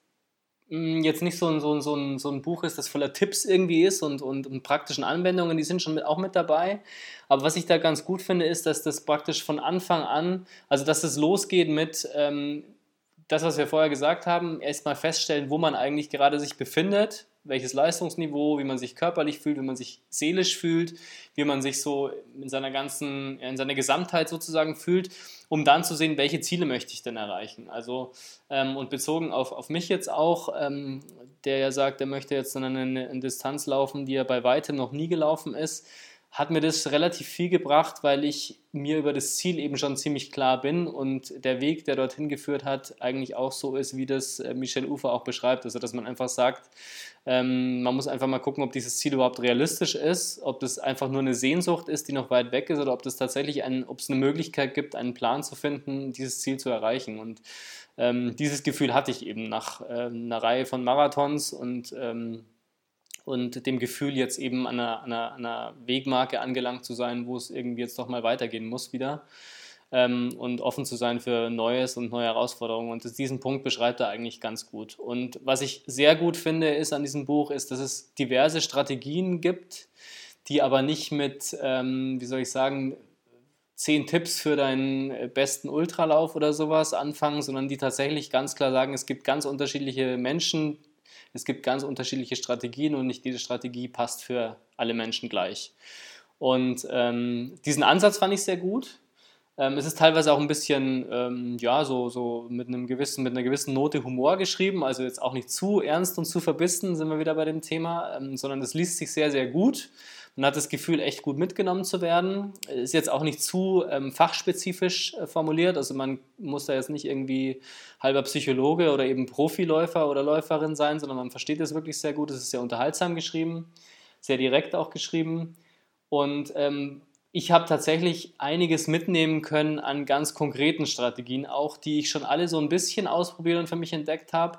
mm, jetzt nicht so ein, so, ein, so, ein, so ein Buch ist, das voller Tipps irgendwie ist und, und, und praktischen Anwendungen, die sind schon mit, auch mit dabei. Aber was ich da ganz gut finde, ist, dass das praktisch von Anfang an, also dass es losgeht mit ähm, das, was wir vorher gesagt haben, erstmal feststellen, wo man eigentlich gerade sich befindet, welches Leistungsniveau, wie man sich körperlich fühlt, wie man sich seelisch fühlt, wie man sich so in seiner ganzen, in seiner Gesamtheit sozusagen fühlt, um dann zu sehen, welche Ziele möchte ich denn erreichen. Also ähm, und bezogen auf, auf mich jetzt auch, ähm, der ja sagt, er möchte jetzt eine, eine Distanz laufen, die er bei weitem noch nie gelaufen ist, hat mir das relativ viel gebracht, weil ich mir über das Ziel eben schon ziemlich klar bin und der Weg, der dorthin geführt hat, eigentlich auch so ist, wie das äh, Michel Ufer auch beschreibt. Also, dass man einfach sagt, ähm, man muss einfach mal gucken, ob dieses Ziel überhaupt realistisch ist, ob das einfach nur eine Sehnsucht ist, die noch weit weg ist oder ob das tatsächlich ein, ob es eine Möglichkeit gibt, einen Plan zu finden, dieses Ziel zu erreichen. Und ähm, dieses Gefühl hatte ich eben nach äh, einer Reihe von Marathons und ähm, und dem Gefühl, jetzt eben an einer, einer, einer, Wegmarke angelangt zu sein, wo es irgendwie jetzt doch mal weitergehen muss wieder. Ähm, und offen zu sein für Neues und neue Herausforderungen. Und diesen Punkt beschreibt er eigentlich ganz gut. Und was ich sehr gut finde ist an diesem Buch, ist, dass es diverse Strategien gibt, die aber nicht mit, ähm, wie soll ich sagen, zehn Tipps für deinen besten Ultralauf oder sowas anfangen, sondern die tatsächlich ganz klar sagen, es gibt ganz unterschiedliche Menschen, es gibt ganz unterschiedliche Strategien und nicht jede Strategie passt für alle Menschen gleich. Und ähm, diesen Ansatz fand ich sehr gut. Ähm, es ist teilweise auch ein bisschen, ähm, ja, so, so mit, einem gewissen, mit einer gewissen Note Humor geschrieben, also jetzt auch nicht zu ernst und zu verbissen, sind wir wieder bei dem Thema, ähm, sondern es liest sich sehr, sehr gut. Man hat das Gefühl, echt gut mitgenommen zu werden. Ist jetzt auch nicht zu ähm, fachspezifisch äh, formuliert. Also man muss da jetzt nicht irgendwie halber Psychologe oder eben Profiläufer oder Läuferin sein, sondern man versteht es wirklich sehr gut. Es ist sehr unterhaltsam geschrieben, sehr direkt auch geschrieben. Und ähm, ich habe tatsächlich einiges mitnehmen können an ganz konkreten Strategien, auch die ich schon alle so ein bisschen ausprobiert und für mich entdeckt habe.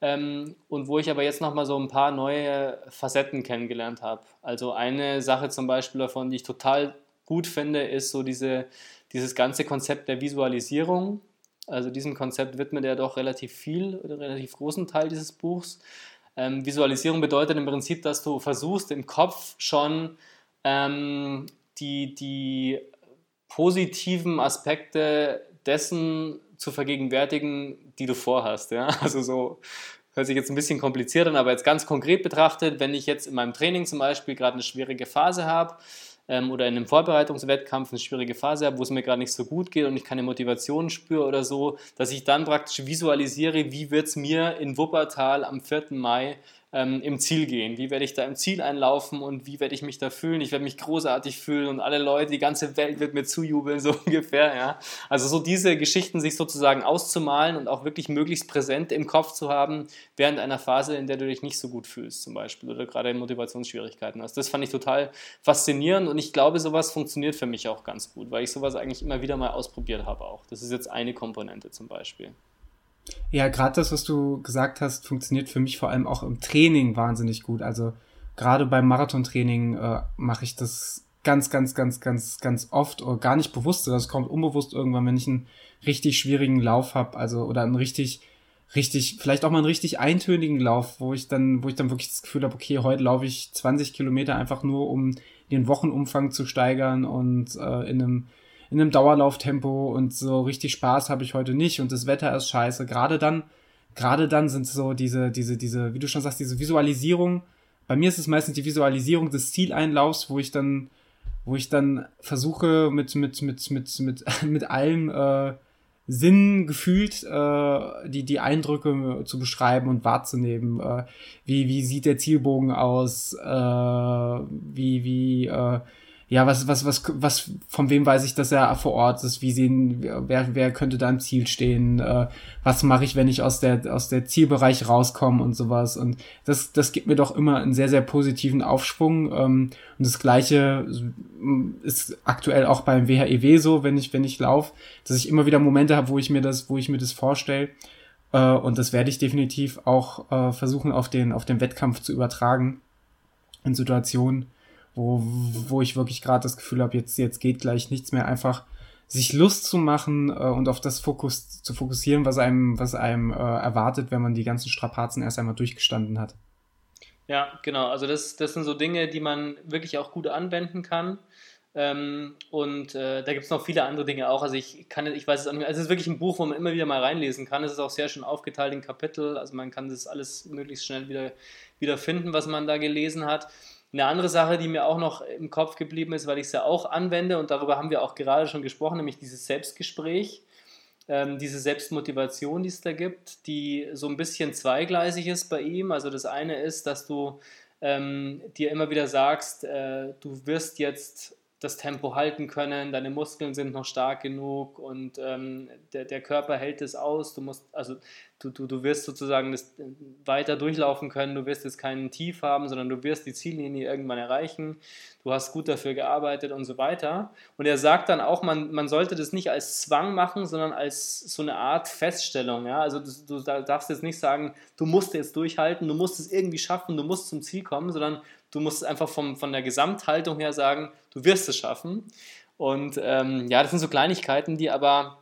Ähm, und wo ich aber jetzt nochmal so ein paar neue Facetten kennengelernt habe. Also eine Sache zum Beispiel davon, die ich total gut finde, ist so diese, dieses ganze Konzept der Visualisierung. Also diesem Konzept widmet er doch relativ viel, einen relativ großen Teil dieses Buchs. Ähm, Visualisierung bedeutet im Prinzip, dass du versuchst im Kopf schon ähm, die, die positiven Aspekte dessen zu vergegenwärtigen, die du vorhast. Ja? Also so hört sich jetzt ein bisschen kompliziert an, aber jetzt ganz konkret betrachtet, wenn ich jetzt in meinem Training zum Beispiel gerade eine schwierige Phase habe ähm, oder in einem Vorbereitungswettkampf eine schwierige Phase habe, wo es mir gerade nicht so gut geht und ich keine Motivation spüre oder so, dass ich dann praktisch visualisiere, wie wird es mir in Wuppertal am 4. Mai ähm, im Ziel gehen? Wie werde ich da im Ziel einlaufen und wie werde ich mich da fühlen? Ich werde mich großartig fühlen und alle Leute, die ganze Welt wird mir zujubeln, so ungefähr. Ja? Also so diese Geschichten sich sozusagen auszumalen und auch wirklich möglichst präsent im Kopf zu haben, während einer Phase, in der du dich nicht so gut fühlst zum Beispiel oder gerade Motivationsschwierigkeiten hast. Das fand ich total faszinierend und ich glaube, sowas funktioniert für mich auch ganz gut, weil ich sowas eigentlich immer wieder mal ausprobiert habe auch. Das ist jetzt eine Komponente zum Beispiel. Ja, gerade das, was du gesagt hast, funktioniert für mich vor allem auch im Training wahnsinnig gut. Also gerade beim Marathontraining äh, mache ich das ganz, ganz, ganz, ganz, ganz oft oder gar nicht bewusst. Das kommt unbewusst irgendwann, wenn ich einen richtig schwierigen Lauf habe, also oder einen richtig, richtig, vielleicht auch mal einen richtig eintönigen Lauf, wo ich dann, wo ich dann wirklich das Gefühl habe, okay, heute laufe ich 20 Kilometer einfach nur, um den Wochenumfang zu steigern und äh, in einem in einem Dauerlauftempo und so richtig Spaß habe ich heute nicht und das Wetter ist scheiße. Gerade dann, gerade dann sind so diese, diese, diese, wie du schon sagst, diese Visualisierung bei mir ist es meistens die Visualisierung des Zieleinlaufs, wo ich dann, wo ich dann versuche mit, mit, mit, mit, mit, mit allem äh, Sinn gefühlt äh, die, die Eindrücke zu beschreiben und wahrzunehmen. Äh, wie, wie sieht der Zielbogen aus? Äh, wie, wie, äh, ja, was, was, was, was, von wem weiß ich, dass er vor Ort ist? Wie sehen, wer, wer könnte da im Ziel stehen? Äh, was mache ich, wenn ich aus der, aus der Zielbereich rauskomme und sowas? Und das, das gibt mir doch immer einen sehr, sehr positiven Aufschwung. Ähm, und das Gleiche ist aktuell auch beim WHEW e so, wenn ich, wenn ich laufe, dass ich immer wieder Momente habe, wo ich mir das, wo ich mir das vorstelle. Äh, und das werde ich definitiv auch äh, versuchen, auf den, auf den Wettkampf zu übertragen. In Situationen, wo, wo ich wirklich gerade das Gefühl habe, jetzt, jetzt geht gleich nichts mehr, einfach sich Lust zu machen äh, und auf das Fokus zu fokussieren, was einem, was einem äh, erwartet, wenn man die ganzen Strapazen erst einmal durchgestanden hat. Ja, genau. Also das, das sind so Dinge, die man wirklich auch gut anwenden kann. Ähm, und äh, da gibt es noch viele andere Dinge auch. Also ich kann, ich weiß es auch nicht mehr. Also es ist wirklich ein Buch, wo man immer wieder mal reinlesen kann. Es ist auch sehr schön aufgeteilt in Kapitel. Also man kann das alles möglichst schnell wieder, wieder finden, was man da gelesen hat. Eine andere Sache, die mir auch noch im Kopf geblieben ist, weil ich es ja auch anwende und darüber haben wir auch gerade schon gesprochen, nämlich dieses Selbstgespräch, ähm, diese Selbstmotivation, die es da gibt, die so ein bisschen zweigleisig ist bei ihm. Also das eine ist, dass du ähm, dir immer wieder sagst, äh, du wirst jetzt das Tempo halten können, deine Muskeln sind noch stark genug und ähm, der, der Körper hält es aus. Du musst, also du, du, du wirst sozusagen das weiter durchlaufen können, du wirst jetzt keinen Tief haben, sondern du wirst die Ziellinie irgendwann erreichen, du hast gut dafür gearbeitet und so weiter. Und er sagt dann auch, man, man sollte das nicht als Zwang machen, sondern als so eine Art Feststellung. Ja? Also du, du darfst jetzt nicht sagen, du musst jetzt durchhalten, du musst es irgendwie schaffen, du musst zum Ziel kommen, sondern du musst einfach vom, von der Gesamthaltung her sagen, du wirst es schaffen. Und ähm, ja, das sind so Kleinigkeiten, die aber,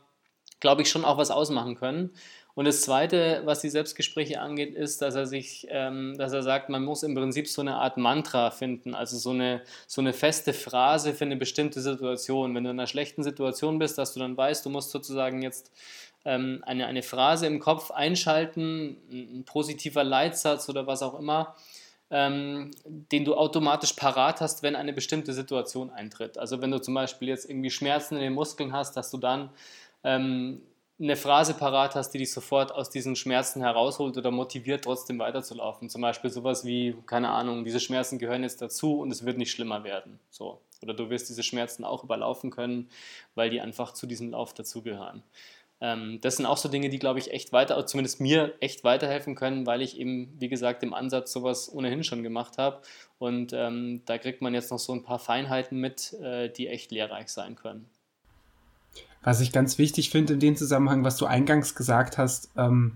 glaube ich, schon auch was ausmachen können. Und das Zweite, was die Selbstgespräche angeht, ist, dass er sich, ähm, dass er sagt, man muss im Prinzip so eine Art Mantra finden, also so eine, so eine feste Phrase für eine bestimmte Situation. Wenn du in einer schlechten Situation bist, dass du dann weißt, du musst sozusagen jetzt ähm, eine, eine Phrase im Kopf einschalten, ein positiver Leitsatz oder was auch immer, ähm, den du automatisch parat hast, wenn eine bestimmte Situation eintritt. Also wenn du zum Beispiel jetzt irgendwie Schmerzen in den Muskeln hast, dass du dann ähm, eine Phrase parat hast, die dich sofort aus diesen Schmerzen herausholt oder motiviert, trotzdem weiterzulaufen. Zum Beispiel sowas wie, keine Ahnung, diese Schmerzen gehören jetzt dazu und es wird nicht schlimmer werden. So. Oder du wirst diese Schmerzen auch überlaufen können, weil die einfach zu diesem Lauf dazugehören. Ähm, das sind auch so Dinge, die, glaube ich, echt weiter, zumindest mir echt weiterhelfen können, weil ich eben, wie gesagt, im Ansatz sowas ohnehin schon gemacht habe. Und ähm, da kriegt man jetzt noch so ein paar Feinheiten mit, äh, die echt lehrreich sein können. Was ich ganz wichtig finde in dem Zusammenhang, was du eingangs gesagt hast, ähm,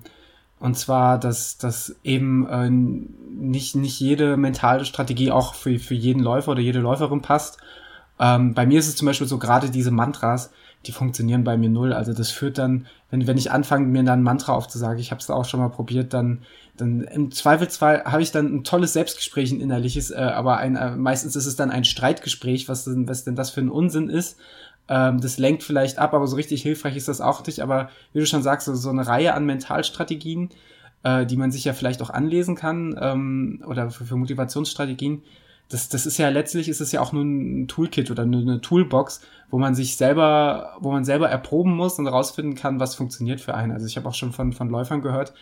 und zwar, dass, dass eben äh, nicht, nicht jede mentale Strategie auch für, für jeden Läufer oder jede Läuferin passt. Ähm, bei mir ist es zum Beispiel so gerade diese Mantras, die funktionieren bei mir null. Also das führt dann, wenn, wenn ich anfange, mir dann ein Mantra aufzusagen, ich habe es auch schon mal probiert, dann, dann im Zweifelsfall habe ich dann ein tolles Selbstgespräch, ein innerliches, äh, aber ein, äh, meistens ist es dann ein Streitgespräch, was denn, was denn das für ein Unsinn ist. Ähm, das lenkt vielleicht ab, aber so richtig hilfreich ist das auch nicht. Aber wie du schon sagst, so, so eine Reihe an Mentalstrategien, äh, die man sich ja vielleicht auch anlesen kann ähm, oder für, für Motivationsstrategien, das, das ist ja letztlich ist es ja auch nur ein Toolkit oder eine, Toolbox, wo man sich selber, wo man selber erproben muss und herausfinden kann, was funktioniert für einen. Also ich habe auch schon von, von Läufern gehört,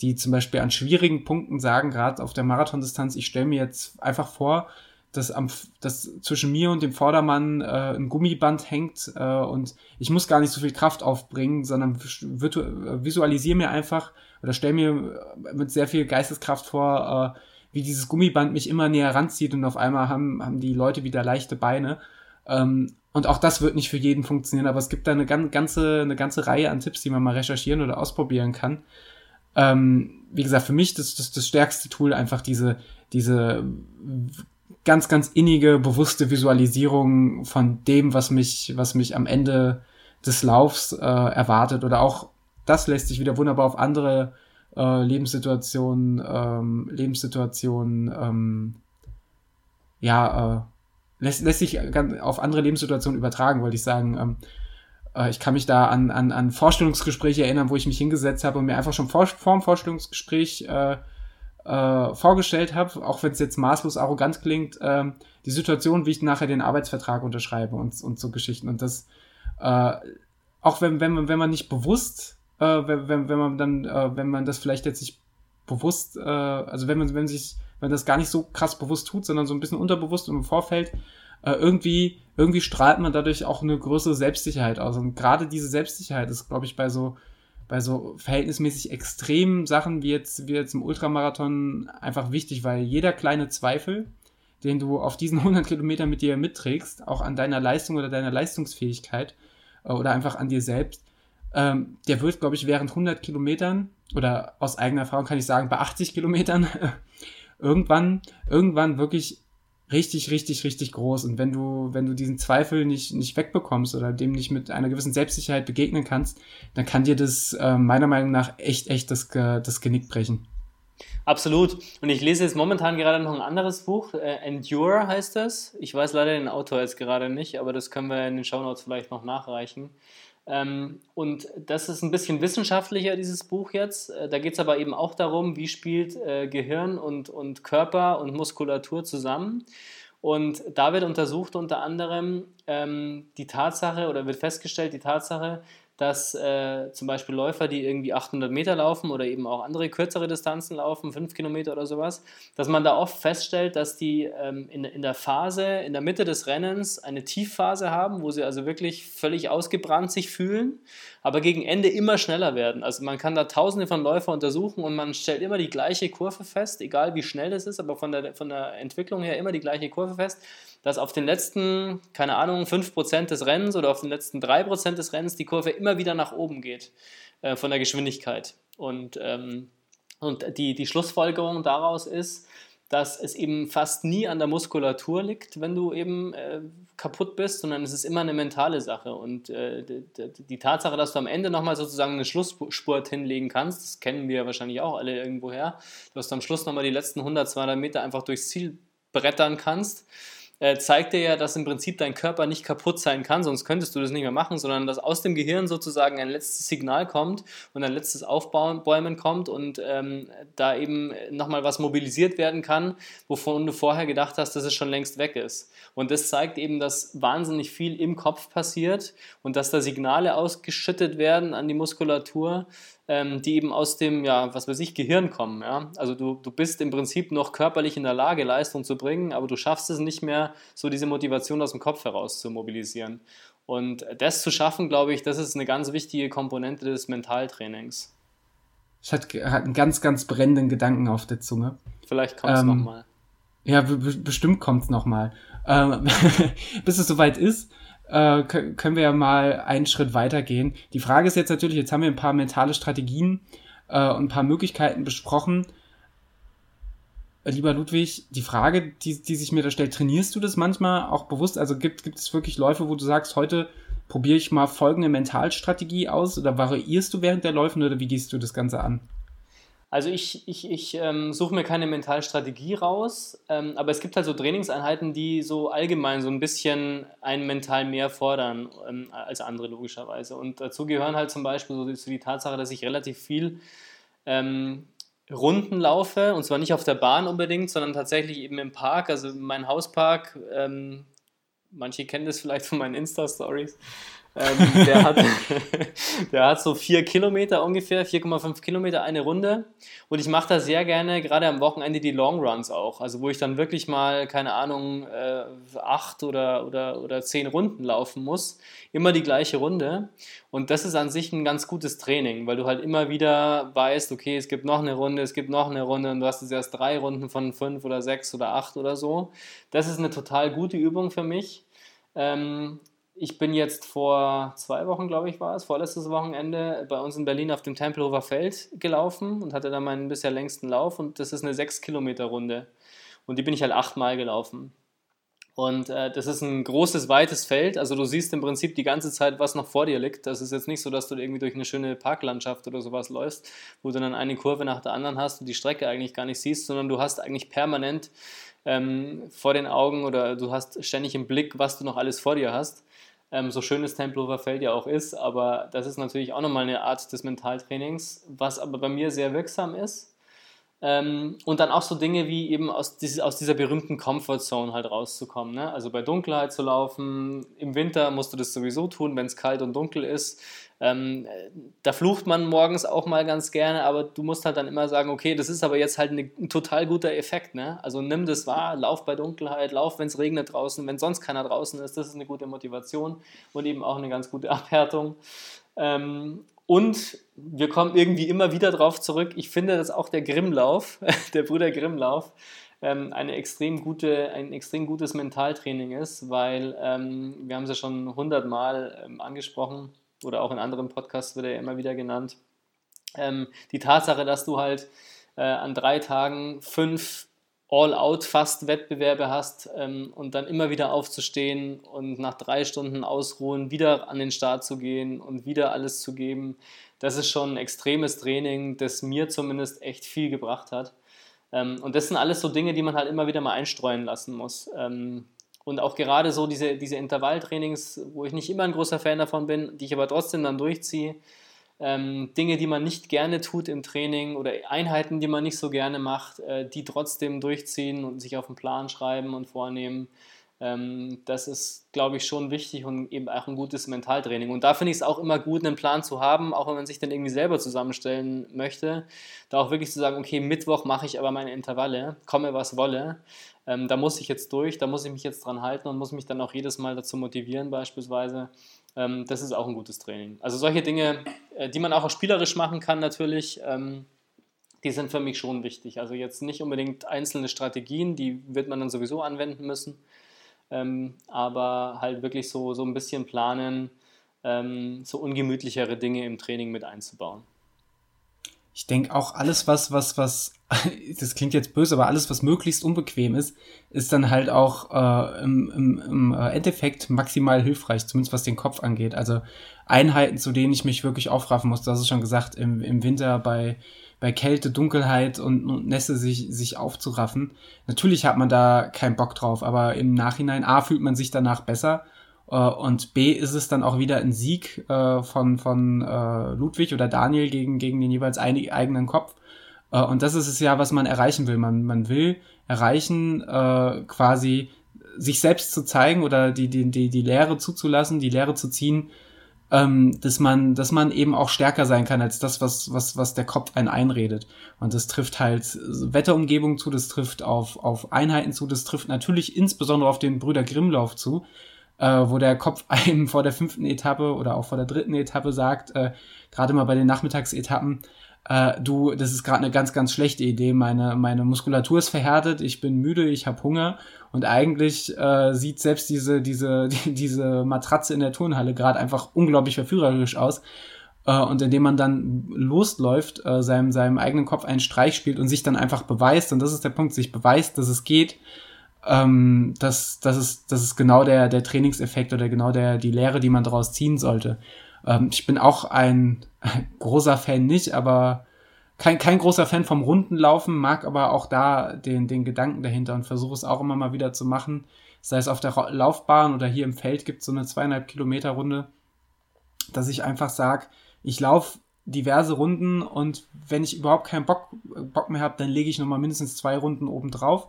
die zum Beispiel an schwierigen Punkten sagen, gerade auf der Marathondistanz, ich stelle mir jetzt einfach vor, dass, am, dass zwischen mir und dem Vordermann äh, ein Gummiband hängt äh, und ich muss gar nicht so viel Kraft aufbringen, sondern visualisiere mir einfach oder stelle mir mit sehr viel Geisteskraft vor, äh, wie dieses Gummiband mich immer näher ranzieht und auf einmal haben, haben die Leute wieder leichte Beine. Ähm, und auch das wird nicht für jeden funktionieren, aber es gibt da eine ganze, eine ganze Reihe an Tipps, die man mal recherchieren oder ausprobieren kann. Ähm, wie gesagt, für mich das, das, das stärkste Tool einfach diese, diese ganz, ganz innige, bewusste Visualisierung von dem, was mich, was mich am Ende des Laufs äh, erwartet. Oder auch das lässt sich wieder wunderbar auf andere äh, Lebenssituationen, ähm, Lebenssituationen, ähm, ja, äh, lässt, lässt sich auf andere Lebenssituationen übertragen, wollte ich sagen. Ähm, äh, ich kann mich da an, an, an Vorstellungsgespräche erinnern, wo ich mich hingesetzt habe und mir einfach schon vor, vor dem Vorstellungsgespräch äh, äh, vorgestellt habe, auch wenn es jetzt maßlos arrogant klingt, äh, die Situation, wie ich nachher den Arbeitsvertrag unterschreibe und, und so Geschichten. Und das, äh, auch wenn, wenn, wenn man nicht bewusst, äh, wenn, wenn, man dann, äh, wenn man das vielleicht jetzt nicht bewusst, äh, also wenn man, wenn sich, wenn das gar nicht so krass bewusst tut, sondern so ein bisschen unterbewusst im Vorfeld, äh, irgendwie, irgendwie strahlt man dadurch auch eine größere Selbstsicherheit aus. Und gerade diese Selbstsicherheit ist, glaube ich, bei so, bei so verhältnismäßig extremen Sachen wie jetzt, wie jetzt im Ultramarathon einfach wichtig, weil jeder kleine Zweifel, den du auf diesen 100 Kilometern mit dir mitträgst, auch an deiner Leistung oder deiner Leistungsfähigkeit äh, oder einfach an dir selbst, ähm, der wird, glaube ich, während 100 Kilometern oder aus eigener Erfahrung kann ich sagen, bei 80 Kilometern irgendwann, irgendwann wirklich richtig, richtig, richtig groß. Und wenn du, wenn du diesen Zweifel nicht, nicht wegbekommst oder dem nicht mit einer gewissen Selbstsicherheit begegnen kannst, dann kann dir das äh, meiner Meinung nach echt, echt das, das Genick brechen. Absolut. Und ich lese jetzt momentan gerade noch ein anderes Buch. Äh, Endure heißt das. Ich weiß leider den Autor jetzt gerade nicht, aber das können wir in den Shownotes vielleicht noch nachreichen. Ähm, und das ist ein bisschen wissenschaftlicher, dieses Buch jetzt. Äh, da geht es aber eben auch darum, wie spielt äh, Gehirn und, und Körper und Muskulatur zusammen. Und da wird untersucht unter anderem ähm, die Tatsache oder wird festgestellt, die Tatsache, dass äh, zum Beispiel Läufer, die irgendwie 800 Meter laufen oder eben auch andere kürzere Distanzen laufen, 5 Kilometer oder sowas, dass man da oft feststellt, dass die ähm, in, in der Phase, in der Mitte des Rennens eine Tiefphase haben, wo sie also wirklich völlig ausgebrannt sich fühlen, aber gegen Ende immer schneller werden. Also man kann da tausende von Läufern untersuchen und man stellt immer die gleiche Kurve fest, egal wie schnell das ist, aber von der, von der Entwicklung her immer die gleiche Kurve fest dass auf den letzten, keine Ahnung, 5% des Rennens oder auf den letzten 3% des Rennens die Kurve immer wieder nach oben geht äh, von der Geschwindigkeit. Und, ähm, und die, die Schlussfolgerung daraus ist, dass es eben fast nie an der Muskulatur liegt, wenn du eben äh, kaputt bist, sondern es ist immer eine mentale Sache. Und äh, die, die, Tatsache, dass du am Ende nochmal sozusagen eine Schlussspurt hinlegen kannst, das kennen wir wahrscheinlich auch alle irgendwoher, dass du am Schluss nochmal die letzten 100, 200 Meter einfach durchs Ziel brettern kannst äh, zeigt dir ja, dass im Prinzip dein Körper nicht kaputt sein kann, sonst könntest du das nicht mehr machen, sondern dass aus dem Gehirn sozusagen ein letztes Signal kommt und ein letztes Aufbäumen kommt und ähm, da eben nochmal was mobilisiert werden kann, wovon du vorher gedacht hast, dass es schon längst weg ist. Und das zeigt eben, dass wahnsinnig viel im Kopf passiert und dass da Signale ausgeschüttet werden an die Muskulatur, ähm, die eben aus dem, ja, was weiß ich, Gehirn kommen. Ja? Also du, du bist im Prinzip noch körperlich in der Lage, Leistung zu bringen, aber du schaffst es nicht mehr, so diese Motivation aus dem Kopf heraus zu mobilisieren. Und das zu schaffen, glaube ich, das ist eine ganz wichtige Komponente des Mentaltrainings. Ich hatte, hatte einen ganz, ganz brennenden Gedanken auf der Zunge. Vielleicht kommt es ähm, nochmal. Ja, bestimmt kommt es nochmal. Ähm, bis es soweit ist, äh, können wir ja mal einen Schritt weitergehen. Die Frage ist jetzt natürlich, jetzt haben wir ein paar mentale Strategien äh, und ein paar Möglichkeiten besprochen. Lieber Ludwig, die Frage, die, die sich mir da stellt, trainierst du das manchmal auch bewusst? Also gibt, gibt es wirklich Läufe, wo du sagst, heute probiere ich mal folgende Mentalstrategie aus oder variierst du während der Läufe oder wie gehst du das Ganze an? Also ich, ich, ich ähm, suche mir keine Mentalstrategie raus, ähm, aber es gibt halt so Trainingseinheiten, die so allgemein so ein bisschen einen mental mehr fordern ähm, als andere logischerweise. Und dazu gehören halt zum Beispiel so die, so die Tatsache, dass ich relativ viel ähm, Runden laufe und zwar nicht auf der Bahn unbedingt, sondern tatsächlich eben im Park, also mein Hauspark. Ähm, manche kennen das vielleicht von meinen Insta-Stories. Ähm, der, hat, der hat so vier Kilometer ungefähr, 4,5 Kilometer eine Runde. Und ich mache da sehr gerne, gerade am Wochenende, die Long Runs auch. Also wo ich dann wirklich mal, keine Ahnung, äh, acht oder, oder, oder zehn Runden laufen muss. Immer die gleiche Runde. Und das ist an sich ein ganz gutes Training, weil du halt immer wieder weißt, okay, es gibt noch eine Runde, es gibt noch eine Runde und du hast jetzt erst drei Runden von fünf oder sechs oder acht oder so. Das ist eine total gute Übung für mich. Ähm, ich bin jetzt vor zwei Wochen, glaube ich, war es, vorletztes Wochenende bei uns in Berlin auf dem Tempelhofer Feld gelaufen und hatte da meinen bisher längsten Lauf und das ist eine 6-Kilometer-Runde. Und die bin ich halt achtmal gelaufen. Und äh, das ist ein großes, weites Feld. Also du siehst im Prinzip die ganze Zeit, was noch vor dir liegt. Das ist jetzt nicht so, dass du irgendwie durch eine schöne Parklandschaft oder sowas läufst, wo du dann eine Kurve nach der anderen hast und die Strecke eigentlich gar nicht siehst, sondern du hast eigentlich permanent ähm, vor den Augen oder du hast ständig im Blick, was du noch alles vor dir hast ähm, so schön das Tempelhofer Feld ja auch ist, aber das ist natürlich auch nochmal eine Art des Mentaltrainings, was aber bei mir sehr wirksam ist. Ähm, und dann auch so Dinge wie eben aus, dieses, aus dieser berühmten Comfort Zone halt rauszukommen. Ne? Also bei Dunkelheit zu laufen. Im Winter musst du das sowieso tun, wenn es kalt und dunkel ist. Ähm, da flucht man morgens auch mal ganz gerne, aber du musst halt dann immer sagen, okay, das ist aber jetzt halt eine, ein total guter Effekt. Ne? Also nimm das wahr, lauf bei Dunkelheit, lauf, wenn es regnet draußen, wenn sonst keiner draußen ist. Das ist eine gute Motivation und eben auch eine ganz gute Abhärtung. Ähm, und wir kommen irgendwie immer wieder darauf zurück. Ich finde, dass auch der Grimmlauf, der Bruder Grimmlauf, ähm, eine extrem gute, ein extrem gutes Mentaltraining ist, weil ähm, wir haben es ja schon hundertmal ähm, angesprochen oder auch in anderen Podcasts wird er immer wieder genannt. Ähm, die Tatsache, dass du halt äh, an drei Tagen fünf All-Out-Fast-Wettbewerbe hast ähm, und dann immer wieder aufzustehen und nach drei Stunden Ausruhen wieder an den Start zu gehen und wieder alles zu geben, das ist schon ein extremes Training, das mir zumindest echt viel gebracht hat. Ähm, und das sind alles so Dinge, die man halt immer wieder mal einstreuen lassen muss. Ähm, und auch gerade so diese, diese Intervalltrainings, wo ich nicht immer ein großer Fan davon bin, die ich aber trotzdem dann durchziehe, ähm, Dinge, die man nicht gerne tut im Training oder Einheiten, die man nicht so gerne macht, äh, die trotzdem durchziehen und sich auf den Plan schreiben und vornehmen. Ähm, das ist, glaube ich, schon wichtig und eben auch ein gutes Mentaltraining. Und da finde ich es auch immer gut, einen Plan zu haben, auch wenn man sich dann irgendwie selber zusammenstellen möchte. Da auch wirklich zu sagen, okay, Mittwoch mache ich aber meine Intervalle, komme was wolle. Ähm, da muss ich jetzt durch, da muss ich mich jetzt dran halten und muss mich dann auch jedes Mal dazu motivieren, beispielsweise. Ähm, das ist auch ein gutes Training. Also solche Dinge, äh, die man auch spielerisch machen kann, natürlich, ähm, die sind für mich schon wichtig. Also jetzt nicht unbedingt einzelne Strategien, die wird man dann sowieso anwenden müssen, ähm, aber halt wirklich so, so ein bisschen planen, ähm, so ungemütlichere Dinge im Training mit einzubauen. Ich denke auch alles, was, was, was, das klingt jetzt böse, aber alles, was möglichst unbequem ist, ist dann halt auch äh, im, im, im äh, Endeffekt maximal hilfreich, zumindest was den Kopf angeht. Also Einheiten, zu denen ich mich wirklich aufraffen muss, das ist schon gesagt, im, im Winter bei, bei Kälte, Dunkelheit und, und Nässe sich, sich aufzuraffen. Natürlich hat man da keinen Bock drauf, aber im Nachhinein, A, fühlt man sich danach besser äh, und B ist es dann auch wieder ein Sieg äh, von, von äh, Ludwig oder Daniel gegen, gegen den jeweils eigenen Kopf. Äh, und das ist es ja, was man erreichen will. Man, man will erreichen, äh, quasi sich selbst zu zeigen oder die, die, die, die Lehre zuzulassen, die Lehre zu ziehen, ähm, dass man, dass man eben auch stärker sein kann als das, was, was, was der Kopf einen einredet. Und das trifft halt Wetterumgebung zu, das trifft auf, auf Einheiten zu, das trifft natürlich insbesondere auf den Brüder Grimmlauf zu, äh, wo der Kopf einem vor der fünften Etappe oder auch vor der dritten Etappe sagt, äh, gerade mal bei den Nachmittagsetappen, äh, du, das ist gerade eine ganz, ganz schlechte Idee. Meine, meine Muskulatur ist verhärtet, ich bin müde, ich habe Hunger und eigentlich äh, sieht selbst diese, diese, die, diese Matratze in der Turnhalle gerade einfach unglaublich verführerisch aus. Äh, und indem man dann losläuft, äh, seinem, seinem eigenen Kopf einen Streich spielt und sich dann einfach beweist, und das ist der Punkt, sich beweist, dass es geht, ähm, das, das, ist, das ist genau der, der Trainingseffekt oder genau der, die Lehre, die man daraus ziehen sollte. Ähm, ich bin auch ein, ein großer Fan nicht, aber kein, kein großer Fan vom Rundenlaufen, mag aber auch da den, den Gedanken dahinter und versuche es auch immer mal wieder zu machen. Sei es auf der Laufbahn oder hier im Feld gibt es so eine zweieinhalb Kilometer Runde, dass ich einfach sage, ich laufe diverse Runden und wenn ich überhaupt keinen Bock, Bock mehr habe, dann lege ich nochmal mindestens zwei Runden oben drauf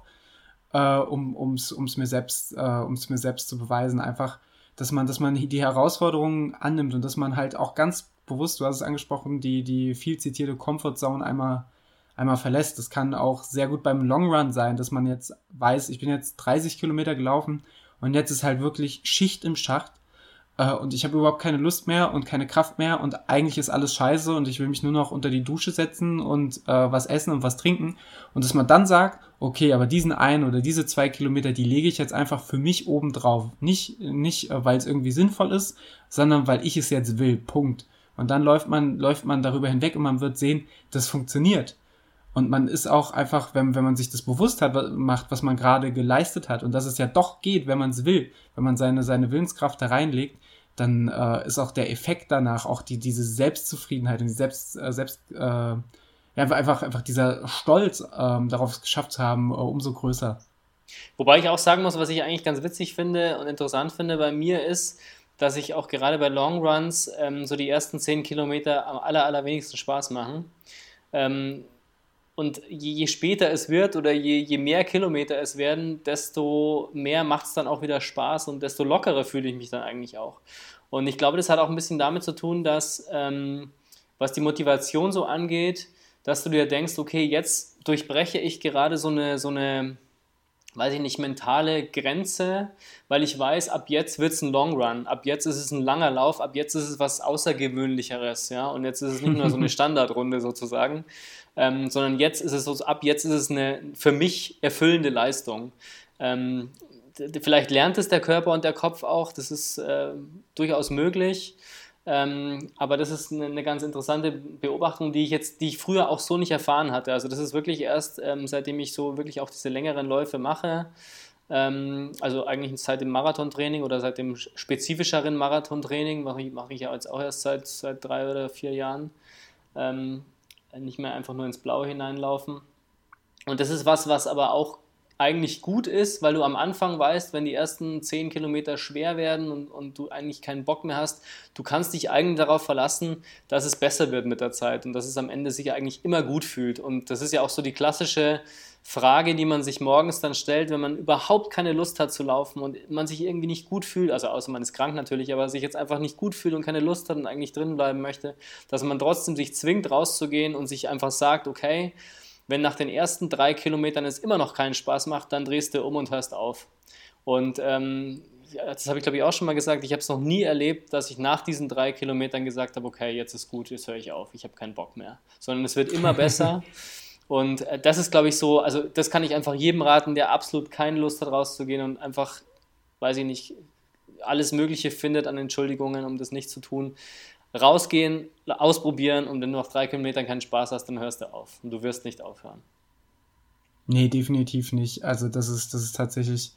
äh, um ums ums mir selbst äh, ums mir selbst zu beweisen einfach dass man dass man die Herausforderungen annimmt und dass man halt auch ganz bewusst du hast es angesprochen die die viel zitierte Comfort Zone einmal einmal verlässt das kann auch sehr gut beim Long Run sein dass man jetzt weiß ich bin jetzt 30 Kilometer gelaufen und jetzt ist halt wirklich Schicht im Schacht äh, und ich habe überhaupt keine Lust mehr und keine Kraft mehr und eigentlich ist alles scheiße und ich will mich nur noch unter die Dusche setzen und äh, was essen und was trinken und dass man dann sagt, okay, aber diesen einen oder diese zwei Kilometer, die lege ich jetzt einfach für mich oben drauf. Nicht, nicht äh, weil es irgendwie sinnvoll ist, sondern weil ich es jetzt will. Punkt. Und dann läuft man, läuft man darüber hinweg und man wird sehen, das funktioniert. Und man ist auch einfach, wenn, wenn man sich das bewusst hat, macht, was man gerade geleistet hat und dass es ja doch geht, wenn man es will, wenn man seine, seine Willenskraft da reinlegt, dann äh, ist auch der Effekt danach, auch die, diese Selbstzufriedenheit und die Selbst, äh, Selbst, äh, ja, einfach, einfach dieser Stolz ähm, darauf es geschafft zu haben, äh, umso größer. Wobei ich auch sagen muss, was ich eigentlich ganz witzig finde und interessant finde bei mir ist, dass ich auch gerade bei Long Runs ähm, so die ersten zehn Kilometer am aller, allerwenigsten Spaß machen. Ähm, und je, je, später es wird oder je, je mehr Kilometer es werden, desto mehr macht es dann auch wieder Spaß und desto lockerer fühle ich mich dann eigentlich auch. Und ich glaube, das hat auch ein bisschen damit zu tun, dass, ähm, was die Motivation so angeht, dass du dir denkst, okay, jetzt durchbreche ich gerade so eine, so eine weiß ich nicht, mentale Grenze, weil ich weiß, ab jetzt wird es ein Long Run, ab jetzt ist es ein langer Lauf, ab jetzt ist es was Außergewöhnlicheres, ja, und jetzt ist es nicht nur so eine Standardrunde sozusagen, ähm, sondern jetzt ist es so, ab jetzt ist es eine für mich erfüllende Leistung. Ähm, vielleicht lernt es der Körper und der Kopf auch, das ist äh, durchaus möglich. Ähm, aber das ist eine, eine, ganz interessante Beobachtung, die ich jetzt, die ich früher auch so nicht erfahren hatte. Also das ist wirklich erst, ähm, seitdem ich so wirklich auch diese längeren Läufe mache, ähm, also eigentlich seit dem Marathontraining oder seit dem spezifischeren Marathontraining, mache ich, mache ich ja jetzt auch erst seit, seit drei oder vier Jahren, ähm, nicht mehr einfach nur ins Blaue hineinlaufen. Und das ist was, was aber auch eigentlich gut ist, weil du am Anfang weißt, wenn die ersten 10 Kilometer schwer werden und, und du eigentlich keinen Bock mehr hast, du kannst dich eigentlich darauf verlassen, dass es besser wird mit der Zeit und dass es am Ende sich eigentlich immer gut fühlt. Und das ist ja auch so die klassische Frage, die man sich morgens dann stellt, wenn man überhaupt keine Lust hat zu laufen und man sich irgendwie nicht gut fühlt, also außer man ist krank natürlich, aber sich jetzt einfach nicht gut fühlt und keine Lust hat und eigentlich drin bleiben möchte, dass man trotzdem sich zwingt rauszugehen und sich einfach sagt, okay, wenn nach den ersten drei Kilometern es immer noch keinen Spaß macht, dann drehst du um und hörst auf. Und ähm, das habe ich glaube ich auch schon mal gesagt, ich habe es noch nie erlebt, dass ich nach diesen drei Kilometern gesagt habe, okay, jetzt ist gut, jetzt höre ich auf, ich habe keinen Bock mehr. Sondern es wird immer besser. Und äh, das ist, glaube ich, so, also das kann ich einfach jedem raten, der absolut keine Lust hat, rauszugehen und einfach, weiß ich nicht, alles Mögliche findet an Entschuldigungen, um das nicht zu tun rausgehen, ausprobieren und wenn du nach drei Kilometern keinen Spaß hast, dann hörst du auf und du wirst nicht aufhören. Nee, definitiv nicht. Also das ist, das ist tatsächlich,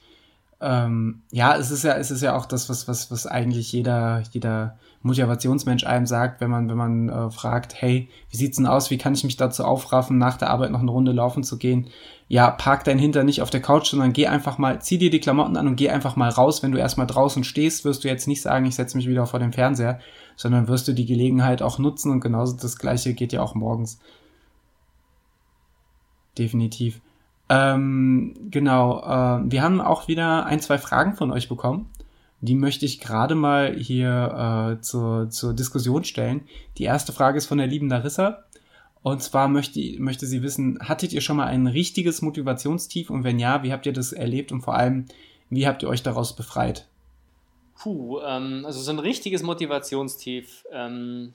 ähm, ja, es ist ja, es ist ja auch das, was, was, was eigentlich jeder, jeder Motivationsmensch einem sagt, wenn man, wenn man äh, fragt, hey, wie sieht's denn aus? Wie kann ich mich dazu aufraffen, nach der Arbeit noch eine Runde laufen zu gehen? Ja, park dein Hinter nicht auf der Couch, sondern geh einfach mal, zieh dir die Klamotten an und geh einfach mal raus. Wenn du erstmal draußen stehst, wirst du jetzt nicht sagen, ich setze mich wieder vor den Fernseher, sondern wirst du die Gelegenheit auch nutzen und genauso das gleiche geht ja auch morgens. Definitiv. Ähm, genau, äh, wir haben auch wieder ein, zwei Fragen von euch bekommen. Die möchte ich gerade mal hier äh, zur, zur Diskussion stellen. Die erste Frage ist von der lieben Larissa. Und zwar möchte, möchte sie wissen, hattet ihr schon mal ein richtiges Motivationstief? Und wenn ja, wie habt ihr das erlebt? Und vor allem, wie habt ihr euch daraus befreit? Puh, ähm, also so ein richtiges Motivationstief, ähm,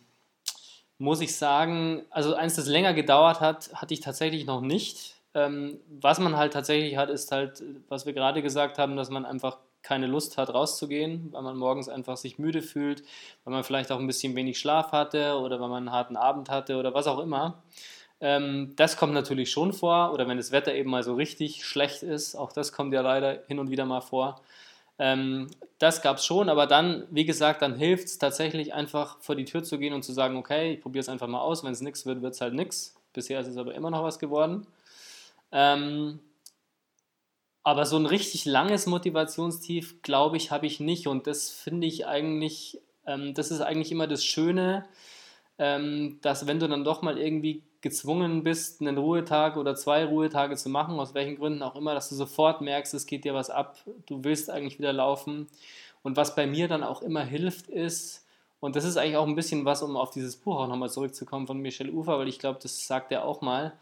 muss ich sagen, also eins, das länger gedauert hat, hatte ich tatsächlich noch nicht. Ähm, was man halt tatsächlich hat, ist halt, was wir gerade gesagt haben, dass man einfach keine Lust hat, rauszugehen, weil man morgens einfach sich müde fühlt, weil man vielleicht auch ein bisschen wenig Schlaf hatte oder weil man einen harten Abend hatte oder was auch immer. Ähm, das kommt natürlich schon vor oder wenn das Wetter eben mal so richtig schlecht ist, auch das kommt ja leider hin und wieder mal vor. Ähm, das gab es schon, aber dann, wie gesagt, dann hilft es tatsächlich einfach vor die Tür zu gehen und zu sagen, okay, ich probiere es einfach mal aus, wenn es nichts wird, wird es halt nichts. Bisher ist es aber immer noch was geworden. Ähm, aber so ein richtig langes Motivationstief, glaube ich, habe ich nicht. Und das finde ich eigentlich, ähm, das ist eigentlich immer das Schöne, ähm, dass wenn du dann doch mal irgendwie gezwungen bist, einen Ruhetag oder zwei Ruhetage zu machen, aus welchen Gründen auch immer, dass du sofort merkst, es geht dir was ab, du willst eigentlich wieder laufen. Und was bei mir dann auch immer hilft, ist, und das ist eigentlich auch ein bisschen was, um auf dieses Buch auch nochmal zurückzukommen von Michel Ufer, weil ich glaube, das sagt er auch mal,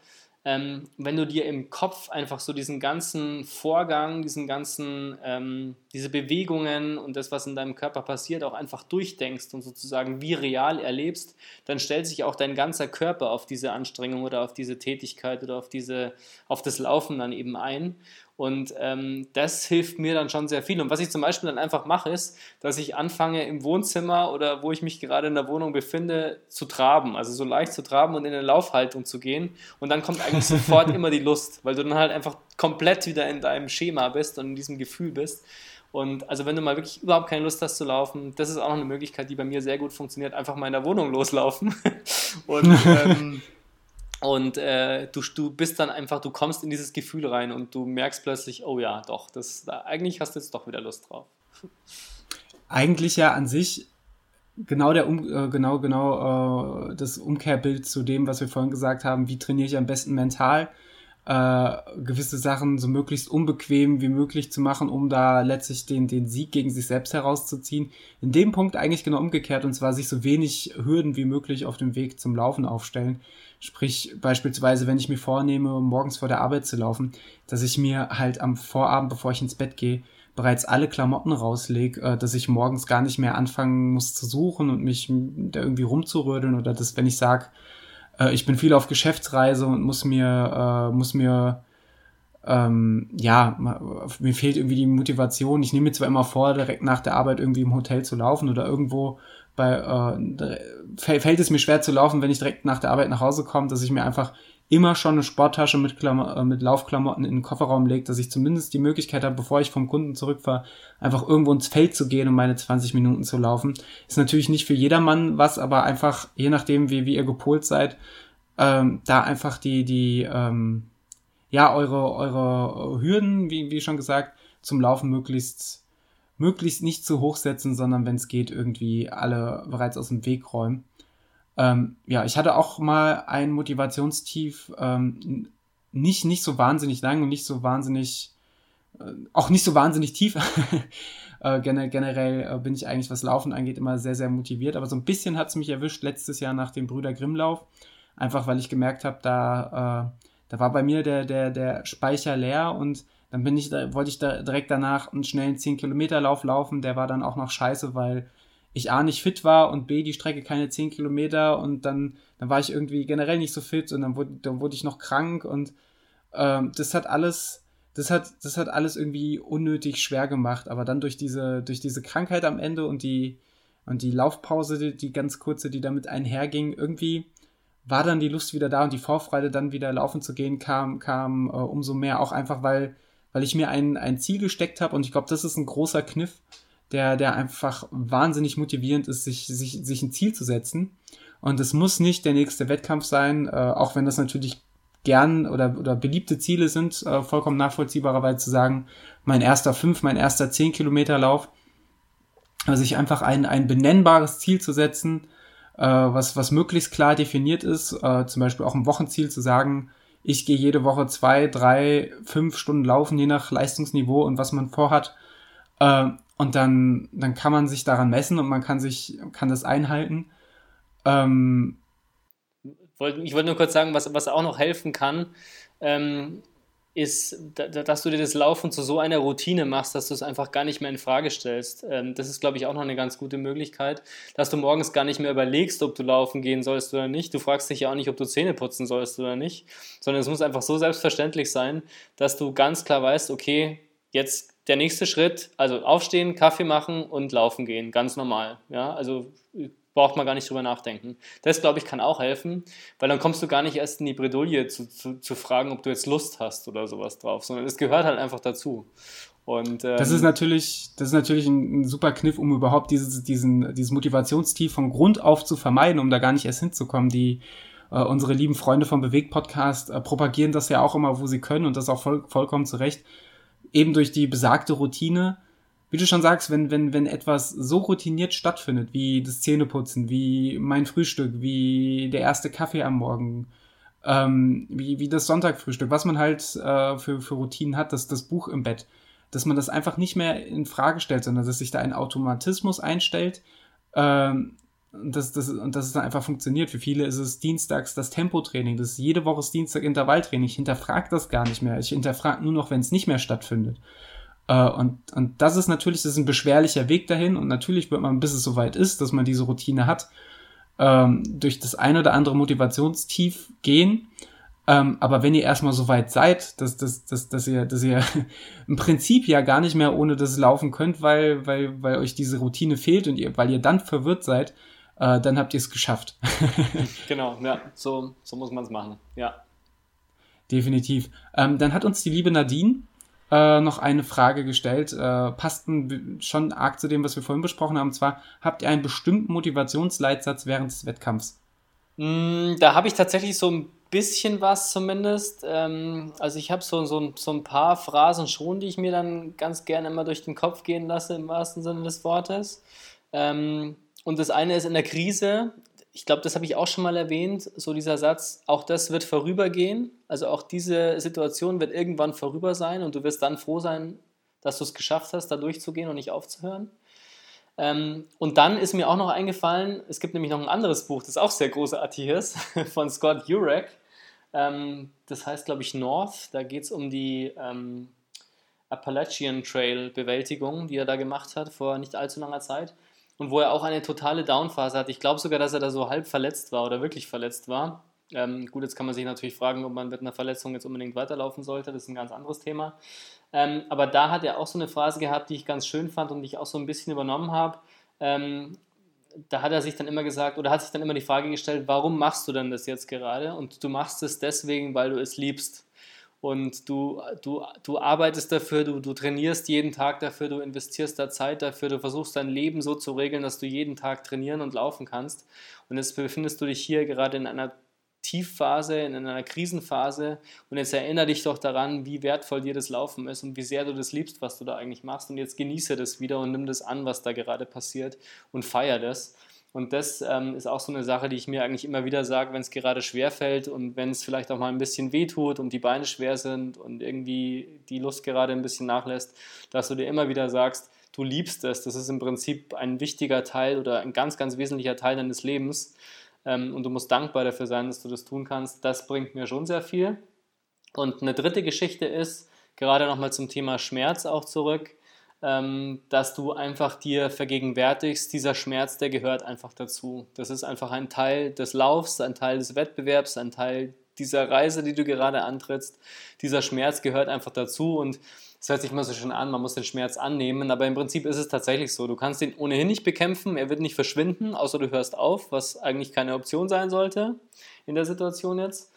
ähm, wenn du dir im Kopf einfach so diesen ganzen Vorgang, diesen ganzen, ähm, diese Bewegungen und das, was in deinem Körper passiert, auch einfach durchdenkst und sozusagen wie real erlebst, dann stellt sich auch dein ganzer Körper auf diese Anstrengung oder auf diese Tätigkeit oder auf, diese, auf das Laufen dann eben ein. Und ähm, das hilft mir dann schon sehr viel. Und was ich zum Beispiel dann einfach mache, ist, dass ich anfange im Wohnzimmer oder wo ich mich gerade in der Wohnung befinde, zu traben. Also so leicht zu traben und in eine Laufhaltung zu gehen. Und dann kommt eigentlich sofort immer die Lust, weil du dann halt einfach komplett wieder in deinem Schema bist und in diesem Gefühl bist. Und also wenn du mal wirklich überhaupt keine Lust hast zu laufen, das ist auch noch eine Möglichkeit, die bei mir sehr gut funktioniert, einfach mal in der Wohnung loslaufen. und ähm, und äh, du, du bist dann einfach, du kommst in dieses Gefühl rein und du merkst plötzlich, oh ja, doch, das, da, eigentlich hast du jetzt doch wieder Lust drauf. Eigentlich ja an sich genau der um, äh, genau genau äh, das Umkehrbild zu dem, was wir vorhin gesagt haben. Wie trainiere ich am besten mental? Äh, gewisse Sachen so möglichst unbequem wie möglich zu machen, um da letztlich den, den Sieg gegen sich selbst herauszuziehen. In dem Punkt eigentlich genau umgekehrt, und zwar sich so wenig Hürden wie möglich auf dem Weg zum Laufen aufstellen. Sprich, beispielsweise, wenn ich mir vornehme, morgens vor der Arbeit zu laufen, dass ich mir halt am Vorabend, bevor ich ins Bett gehe, bereits alle Klamotten rauslege, äh, dass ich morgens gar nicht mehr anfangen muss zu suchen und mich da irgendwie rumzurödeln oder dass, wenn ich sage, äh, ich bin viel auf Geschäftsreise und muss mir, äh, muss mir, ähm, ja, mir fehlt irgendwie die Motivation. Ich nehme mir zwar immer vor, direkt nach der Arbeit irgendwie im Hotel zu laufen oder irgendwo bei, äh, fällt es mir schwer zu laufen, wenn ich direkt nach der Arbeit nach Hause komme, dass ich mir einfach immer schon eine Sporttasche mit, Klammer, äh, mit Laufklamotten in den Kofferraum legt, dass ich zumindest die Möglichkeit habe, bevor ich vom Kunden zurückfahre, einfach irgendwo ins Feld zu gehen und meine 20 Minuten zu laufen. Ist natürlich nicht für jedermann was, aber einfach, je nachdem, wie, wie ihr gepolt seid, ähm, da einfach die, die, ähm, ja, eure, eure Hürden, wie, wie schon gesagt, zum Laufen möglichst, möglichst nicht zu hoch setzen, sondern wenn es geht, irgendwie alle bereits aus dem Weg räumen. Ähm, ja, ich hatte auch mal ein Motivationstief, ähm, nicht, nicht so wahnsinnig lang und nicht so wahnsinnig, äh, auch nicht so wahnsinnig tief. äh, generell äh, bin ich eigentlich, was Laufen angeht, immer sehr, sehr motiviert. Aber so ein bisschen hat es mich erwischt letztes Jahr nach dem Brüder Grimmlauf. Einfach weil ich gemerkt habe, da, äh, da war bei mir der, der, der Speicher leer und dann bin ich da, wollte ich da direkt danach einen schnellen 10-Kilometer-Lauf laufen. Der war dann auch noch scheiße, weil ich A nicht fit war und B die Strecke keine 10 Kilometer und dann, dann war ich irgendwie generell nicht so fit und dann wurde, dann wurde ich noch krank und ähm, das hat alles, das hat, das hat alles irgendwie unnötig schwer gemacht. Aber dann durch diese, durch diese Krankheit am Ende und die, und die Laufpause, die, die ganz kurze, die damit einherging, irgendwie war dann die Lust wieder da und die Vorfreude, dann wieder laufen zu gehen, kam, kam äh, umso mehr. Auch einfach, weil, weil ich mir ein, ein Ziel gesteckt habe und ich glaube, das ist ein großer Kniff der, der einfach wahnsinnig motivierend ist, sich, sich, sich ein Ziel zu setzen. Und es muss nicht der nächste Wettkampf sein, äh, auch wenn das natürlich gern oder, oder beliebte Ziele sind, äh, vollkommen nachvollziehbarerweise zu sagen, mein erster fünf, mein erster zehn Kilometer Lauf, also sich einfach ein, ein benennbares Ziel zu setzen, äh, was, was möglichst klar definiert ist, äh, zum Beispiel auch ein Wochenziel zu sagen, ich gehe jede Woche zwei, drei, fünf Stunden laufen, je nach Leistungsniveau und was man vorhat. Äh, und dann, dann kann man sich daran messen und man kann sich, kann das einhalten. Ähm, ich wollte nur kurz sagen, was, was auch noch helfen kann, ähm, ist, dass du dir das Laufen zu so einer Routine machst, dass du es einfach gar nicht mehr in Frage stellst. Ähm, das ist, glaube ich, auch noch eine ganz gute Möglichkeit, dass du morgens gar nicht mehr überlegst, ob du laufen gehen sollst oder nicht. Du fragst dich ja auch nicht, ob du Zähne putzen sollst oder nicht, sondern es muss einfach so selbstverständlich sein, dass du ganz klar weißt, okay, jetzt der nächste Schritt, also aufstehen, Kaffee machen und laufen gehen, ganz normal. Ja, also braucht man gar nicht drüber nachdenken. Das, glaube ich, kann auch helfen, weil dann kommst du gar nicht erst in die Bredouille zu, zu, zu fragen, ob du jetzt Lust hast oder sowas drauf, sondern es gehört halt einfach dazu. Und, ähm, das ist natürlich, das ist natürlich ein, ein, super Kniff, um überhaupt dieses, diesen, dieses Motivationstief von Grund auf zu vermeiden, um da gar nicht erst hinzukommen. Die äh, unsere lieben Freunde vom Bewegt Podcast äh, propagieren das ja auch immer, wo sie können und das auch voll, vollkommen zu Recht eben durch die besagte Routine, wie du schon sagst, wenn, wenn, wenn etwas so routiniert stattfindet, wie das Zähneputzen, wie mein Frühstück, wie der erste Kaffee am Morgen, ähm, wie, wie das Sonntagfrühstück, was man halt äh, für, für Routinen hat, das, das Buch im Bett, dass man das einfach nicht mehr in Frage stellt, sondern dass sich da ein Automatismus einstellt, ähm, und das, das, und das ist dann einfach funktioniert. Für viele ist es dienstags das Tempotraining. Das ist jede Woche das Dienstag Intervalltraining. Ich hinterfrage das gar nicht mehr. Ich hinterfrage nur noch, wenn es nicht mehr stattfindet. Äh, und, und das ist natürlich, das ist ein beschwerlicher Weg dahin. Und natürlich wird man, bis es soweit ist, dass man diese Routine hat, ähm, durch das ein oder andere Motivationstief gehen. Ähm, aber wenn ihr erstmal so weit seid, dass, dass, dass, dass, ihr, dass ihr im Prinzip ja gar nicht mehr ohne das laufen könnt, weil, weil, weil euch diese Routine fehlt und ihr, weil ihr dann verwirrt seid, äh, dann habt ihr es geschafft. genau, ja, so, so muss man es machen, ja. Definitiv. Ähm, dann hat uns die liebe Nadine äh, noch eine Frage gestellt, äh, passt schon arg zu dem, was wir vorhin besprochen haben. Und zwar, habt ihr einen bestimmten Motivationsleitsatz während des Wettkampfs? Mm, da habe ich tatsächlich so ein bisschen was zumindest. Ähm, also ich habe so, so, so ein paar Phrasen schon, die ich mir dann ganz gerne immer durch den Kopf gehen lasse, im wahrsten Sinne des Wortes. Ähm, und das eine ist in der Krise, ich glaube, das habe ich auch schon mal erwähnt, so dieser Satz, auch das wird vorübergehen. Also auch diese Situation wird irgendwann vorüber sein und du wirst dann froh sein, dass du es geschafft hast, da durchzugehen und nicht aufzuhören. Ähm, und dann ist mir auch noch eingefallen, es gibt nämlich noch ein anderes Buch, das auch sehr großartig ist, von Scott Jurek. Ähm, das heißt, glaube ich, North. Da geht es um die ähm, Appalachian Trail Bewältigung, die er da gemacht hat vor nicht allzu langer Zeit. Und wo er auch eine totale Downphase hat. Ich glaube sogar, dass er da so halb verletzt war oder wirklich verletzt war. Ähm, gut, jetzt kann man sich natürlich fragen, ob man mit einer Verletzung jetzt unbedingt weiterlaufen sollte. Das ist ein ganz anderes Thema. Ähm, aber da hat er auch so eine Phrase gehabt, die ich ganz schön fand und die ich auch so ein bisschen übernommen habe. Ähm, da hat er sich dann immer gesagt oder hat sich dann immer die Frage gestellt, warum machst du denn das jetzt gerade? Und du machst es deswegen, weil du es liebst. Und du, du, du arbeitest dafür, du, du trainierst jeden Tag dafür, du investierst da Zeit dafür, du versuchst dein Leben so zu regeln, dass du jeden Tag trainieren und laufen kannst. Und jetzt befindest du dich hier gerade in einer Tiefphase, in einer Krisenphase. Und jetzt erinnere dich doch daran, wie wertvoll dir das Laufen ist und wie sehr du das liebst, was du da eigentlich machst. Und jetzt genieße das wieder und nimm das an, was da gerade passiert und feier das. Und das ähm, ist auch so eine Sache, die ich mir eigentlich immer wieder sage, wenn es gerade schwer fällt und wenn es vielleicht auch mal ein bisschen weh tut und die Beine schwer sind und irgendwie die Lust gerade ein bisschen nachlässt, dass du dir immer wieder sagst, du liebst es. Das ist im Prinzip ein wichtiger Teil oder ein ganz, ganz wesentlicher Teil deines Lebens ähm, und du musst dankbar dafür sein, dass du das tun kannst. Das bringt mir schon sehr viel. Und eine dritte Geschichte ist, gerade nochmal zum Thema Schmerz auch zurück, dass du einfach dir vergegenwärtigst, dieser Schmerz, der gehört einfach dazu. Das ist einfach ein Teil des Laufs, ein Teil des Wettbewerbs, ein Teil dieser Reise, die du gerade antrittst. Dieser Schmerz gehört einfach dazu und das hört sich immer so schön an, man muss den Schmerz annehmen, aber im Prinzip ist es tatsächlich so. Du kannst ihn ohnehin nicht bekämpfen, er wird nicht verschwinden, außer du hörst auf, was eigentlich keine Option sein sollte in der Situation jetzt.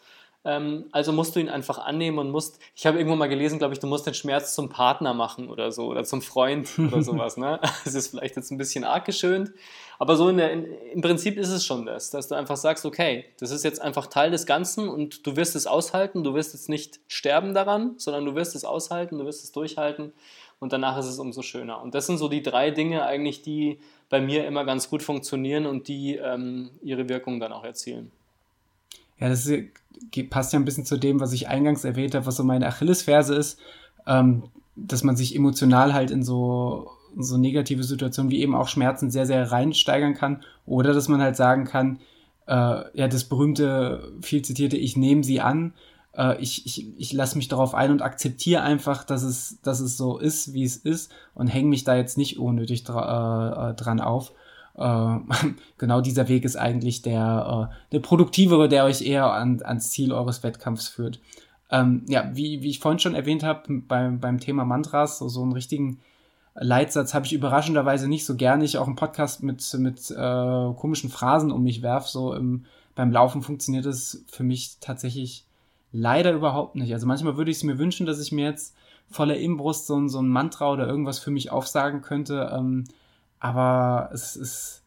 Ähm, also musst du ihn einfach annehmen und musst, ich habe irgendwo mal gelesen, glaube ich, du musst den Schmerz zum Partner machen oder so oder zum Freund oder sowas. Ne? Das ist vielleicht jetzt ein bisschen arg geschönt, aber so in der, in, im Prinzip ist es schon das, dass du einfach sagst, okay, das ist jetzt einfach Teil des Ganzen und du wirst es aushalten, du wirst jetzt nicht sterben daran, sondern du wirst es aushalten, du wirst es durchhalten und danach ist es umso schöner. Und das sind so die drei Dinge eigentlich, die bei mir immer ganz gut funktionieren und die ähm, ihre Wirkung dann auch erzielen. Ja, das ist, passt ja ein bisschen zu dem, was ich eingangs erwähnt habe, was so meine Achillesferse ist, ähm, dass man sich emotional halt in so, so negative Situationen wie eben auch Schmerzen sehr, sehr reinsteigern kann. Oder dass man halt sagen kann, äh, ja, das berühmte, viel zitierte, ich nehme sie an, äh, ich, ich, ich lasse mich darauf ein und akzeptiere einfach, dass es, dass es so ist, wie es ist und hänge mich da jetzt nicht unnötig dra äh, dran auf. Äh, genau dieser Weg ist eigentlich der, äh, der produktivere, der euch eher an, ans Ziel eures Wettkampfs führt. Ähm, ja, wie, wie ich vorhin schon erwähnt habe, beim, beim Thema Mantras, so, so einen richtigen Leitsatz habe ich überraschenderweise nicht so gerne. Ich auch einen Podcast mit, mit äh, komischen Phrasen um mich werf. So im, beim Laufen funktioniert es für mich tatsächlich leider überhaupt nicht. Also manchmal würde ich es mir wünschen, dass ich mir jetzt voller Imbrust so, so ein Mantra oder irgendwas für mich aufsagen könnte. Ähm, aber es ist,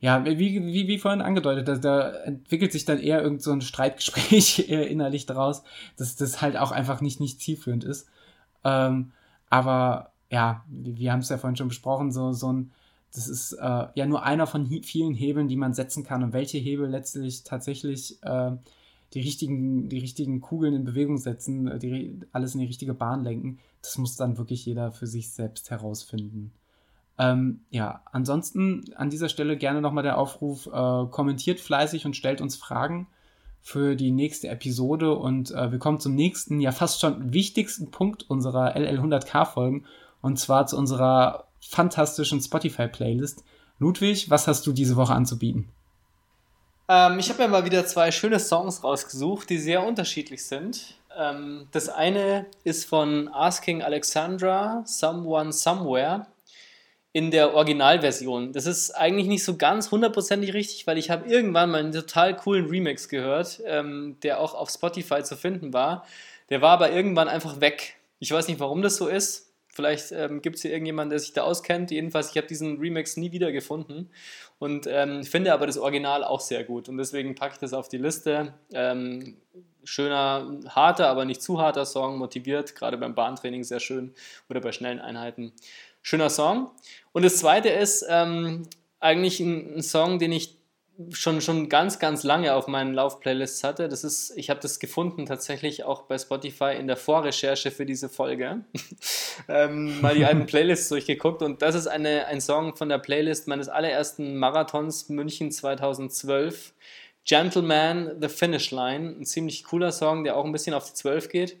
ja, wie, wie, wie vorhin angedeutet, da, da entwickelt sich dann eher irgend so ein Streitgespräch innerlich daraus, dass das halt auch einfach nicht, nicht zielführend ist. Ähm, aber ja, wir, haben es ja vorhin schon besprochen, so, so ein, das ist äh, ja nur einer von vielen Hebeln, die man setzen kann und welche Hebel letztlich tatsächlich äh, die richtigen, die richtigen Kugeln in Bewegung setzen, die, alles in die richtige Bahn lenken, das muss dann wirklich jeder für sich selbst herausfinden. Ähm, ja, ansonsten an dieser Stelle gerne nochmal der Aufruf, äh, kommentiert fleißig und stellt uns Fragen für die nächste Episode und äh, wir kommen zum nächsten, ja fast schon wichtigsten Punkt unserer LL100K-Folgen und zwar zu unserer fantastischen Spotify-Playlist. Ludwig, was hast du diese Woche anzubieten? Ähm, ich habe mir mal wieder zwei schöne Songs rausgesucht, die sehr unterschiedlich sind. Ähm, das eine ist von Asking Alexandra, Someone Somewhere in der Originalversion. Das ist eigentlich nicht so ganz hundertprozentig richtig, weil ich habe irgendwann mal einen total coolen Remix gehört, ähm, der auch auf Spotify zu finden war. Der war aber irgendwann einfach weg. Ich weiß nicht, warum das so ist. Vielleicht ähm, gibt es hier irgendjemanden, der sich da auskennt. Jedenfalls, ich habe diesen Remix nie wieder gefunden und ähm, finde aber das Original auch sehr gut. Und deswegen packe ich das auf die Liste. Ähm, schöner, harter, aber nicht zu harter Song, motiviert, gerade beim Bahntraining sehr schön oder bei schnellen Einheiten. Schöner Song. Und das zweite ist ähm, eigentlich ein, ein Song, den ich schon, schon ganz, ganz lange auf meinen Laufplaylists hatte. Das ist, ich habe das gefunden tatsächlich auch bei Spotify in der Vorrecherche für diese Folge. ähm, mal die alten Playlists durchgeguckt und das ist eine, ein Song von der Playlist meines allerersten Marathons München 2012. Gentleman, The Finish Line. Ein ziemlich cooler Song, der auch ein bisschen auf die 12 geht.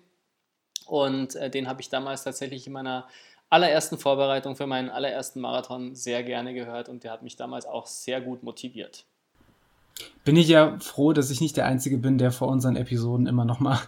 Und äh, den habe ich damals tatsächlich in meiner allerersten Vorbereitung für meinen allerersten Marathon sehr gerne gehört und der hat mich damals auch sehr gut motiviert bin ich ja froh, dass ich nicht der Einzige bin, der vor unseren Episoden immer noch mal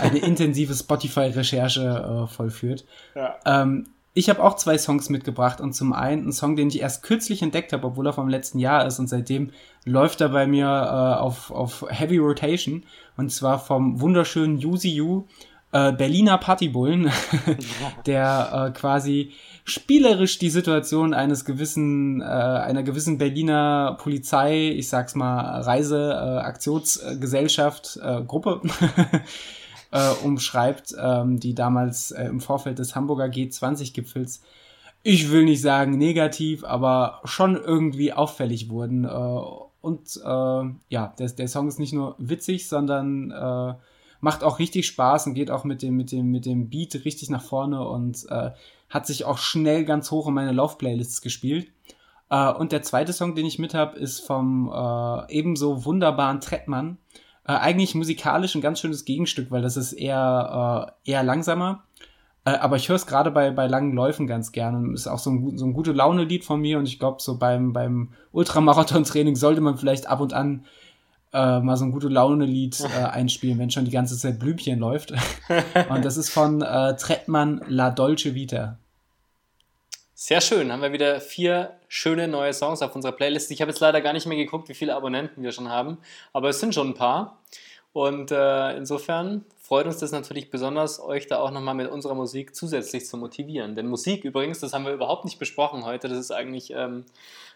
eine intensive Spotify-Recherche äh, vollführt. Ja. Ähm, ich habe auch zwei Songs mitgebracht und zum einen einen Song, den ich erst kürzlich entdeckt habe, obwohl er vom letzten Jahr ist und seitdem läuft er bei mir äh, auf, auf Heavy Rotation und zwar vom wunderschönen Yuzi Yu äh, Berliner Partybullen, der äh, quasi spielerisch die Situation eines gewissen, äh, einer gewissen Berliner Polizei, ich sag's mal, Reise, äh, Aktionsgesellschaft, äh, Gruppe äh, umschreibt, ähm, die damals äh, im Vorfeld des Hamburger G20-Gipfels, ich will nicht sagen negativ, aber schon irgendwie auffällig wurden. Äh, und äh, ja, der, der Song ist nicht nur witzig, sondern äh, macht auch richtig Spaß und geht auch mit dem, mit dem, mit dem Beat richtig nach vorne und äh, hat sich auch schnell ganz hoch in meine Lauf-Playlists gespielt. Äh, und der zweite Song, den ich mit habe, ist vom äh, ebenso wunderbaren Trettmann. Äh, eigentlich musikalisch ein ganz schönes Gegenstück, weil das ist eher, äh, eher langsamer. Äh, aber ich höre es gerade bei, bei langen Läufen ganz gerne. Ist auch so ein, so ein gute Laune-Lied von mir und ich glaube, so beim, beim Ultramarathon-Training sollte man vielleicht ab und an äh, mal so ein gute Laune-Lied äh, einspielen, wenn schon die ganze Zeit Blümchen läuft. Und das ist von äh, Trettmann La Dolce Vita. Sehr schön, haben wir wieder vier schöne neue Songs auf unserer Playlist. Ich habe jetzt leider gar nicht mehr geguckt, wie viele Abonnenten wir schon haben, aber es sind schon ein paar. Und äh, insofern freut uns das natürlich besonders, euch da auch nochmal mit unserer Musik zusätzlich zu motivieren. Denn Musik übrigens, das haben wir überhaupt nicht besprochen heute, das ist eigentlich ähm,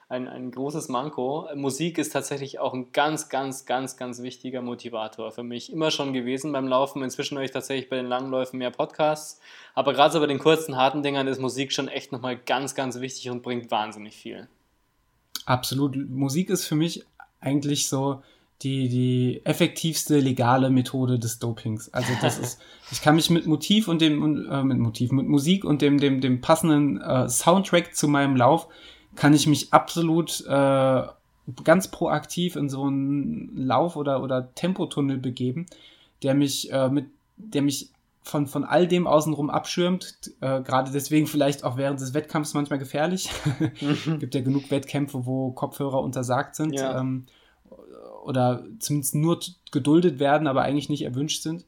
ein, ein großes Manko. Musik ist tatsächlich auch ein ganz, ganz, ganz, ganz wichtiger Motivator für mich. Immer schon gewesen beim Laufen. Inzwischen höre ich tatsächlich bei den langen Läufen mehr Podcasts. Aber gerade so bei den kurzen, harten Dingern ist Musik schon echt nochmal ganz, ganz wichtig und bringt wahnsinnig viel. Absolut. Musik ist für mich eigentlich so die, die effektivste legale Methode des Dopings. Also das ist, ich kann mich mit Motiv und dem, äh, mit Motiv, mit Musik und dem, dem, dem passenden äh, Soundtrack zu meinem Lauf kann ich mich absolut äh, ganz proaktiv in so einen Lauf- oder, oder Tempotunnel begeben, der mich äh, mit, der mich von, von all dem außenrum abschirmt. Äh, Gerade deswegen vielleicht auch während des Wettkampfs manchmal gefährlich. mhm. Gibt ja genug Wettkämpfe, wo Kopfhörer untersagt sind ja. ähm, oder zumindest nur geduldet werden, aber eigentlich nicht erwünscht sind.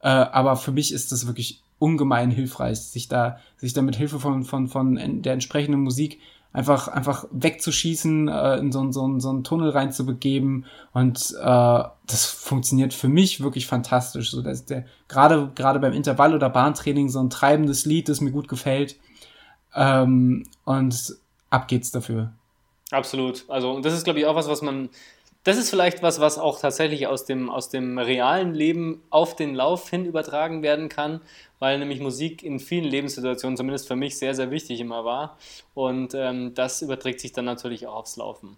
Äh, aber für mich ist das wirklich ungemein hilfreich, sich da, sich da mit Hilfe von, von, von der entsprechenden Musik einfach, einfach wegzuschießen, äh, in so, so, so einen Tunnel reinzubegeben. Und äh, das funktioniert für mich wirklich fantastisch. So, dass der, gerade, gerade beim Intervall- oder Bahntraining so ein treibendes Lied, das mir gut gefällt. Ähm, und ab geht's dafür. Absolut. Also, und das ist, glaube ich, auch was, was man das ist vielleicht was, was auch tatsächlich aus dem, aus dem realen Leben auf den Lauf hin übertragen werden kann, weil nämlich Musik in vielen Lebenssituationen, zumindest für mich, sehr, sehr wichtig immer war. Und ähm, das überträgt sich dann natürlich auch aufs Laufen.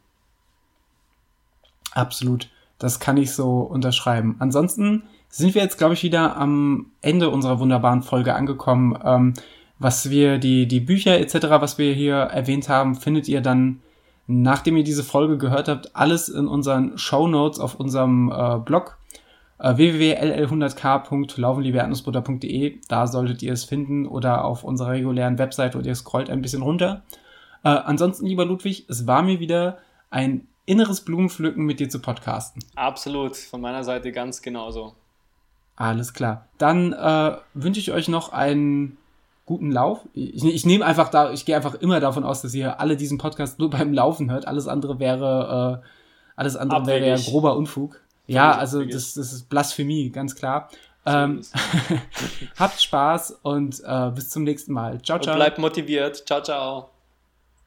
Absolut. Das kann ich so unterschreiben. Ansonsten sind wir jetzt, glaube ich, wieder am Ende unserer wunderbaren Folge angekommen. Ähm, was wir, die, die Bücher etc., was wir hier erwähnt haben, findet ihr dann nachdem ihr diese Folge gehört habt, alles in unseren Show Notes auf unserem äh, Blog äh, www.ll100k.laufenliebeerdnussbutter.de. Da solltet ihr es finden oder auf unserer regulären Webseite und ihr scrollt ein bisschen runter. Äh, ansonsten, lieber Ludwig, es war mir wieder ein inneres Blumenpflücken mit dir zu podcasten. Absolut, von meiner Seite ganz genauso. Alles klar. Dann äh, wünsche ich euch noch einen guten Lauf. Ich, ich nehme einfach da, ich gehe einfach immer davon aus, dass ihr alle diesen Podcast nur beim Laufen hört. Alles andere wäre, äh, alles andere Abwegig. wäre grober Unfug. Ja, also das, das ist Blasphemie, ganz klar. Ähm, habt Spaß und äh, bis zum nächsten Mal. Ciao, ciao. Und bleibt motiviert. Ciao, ciao.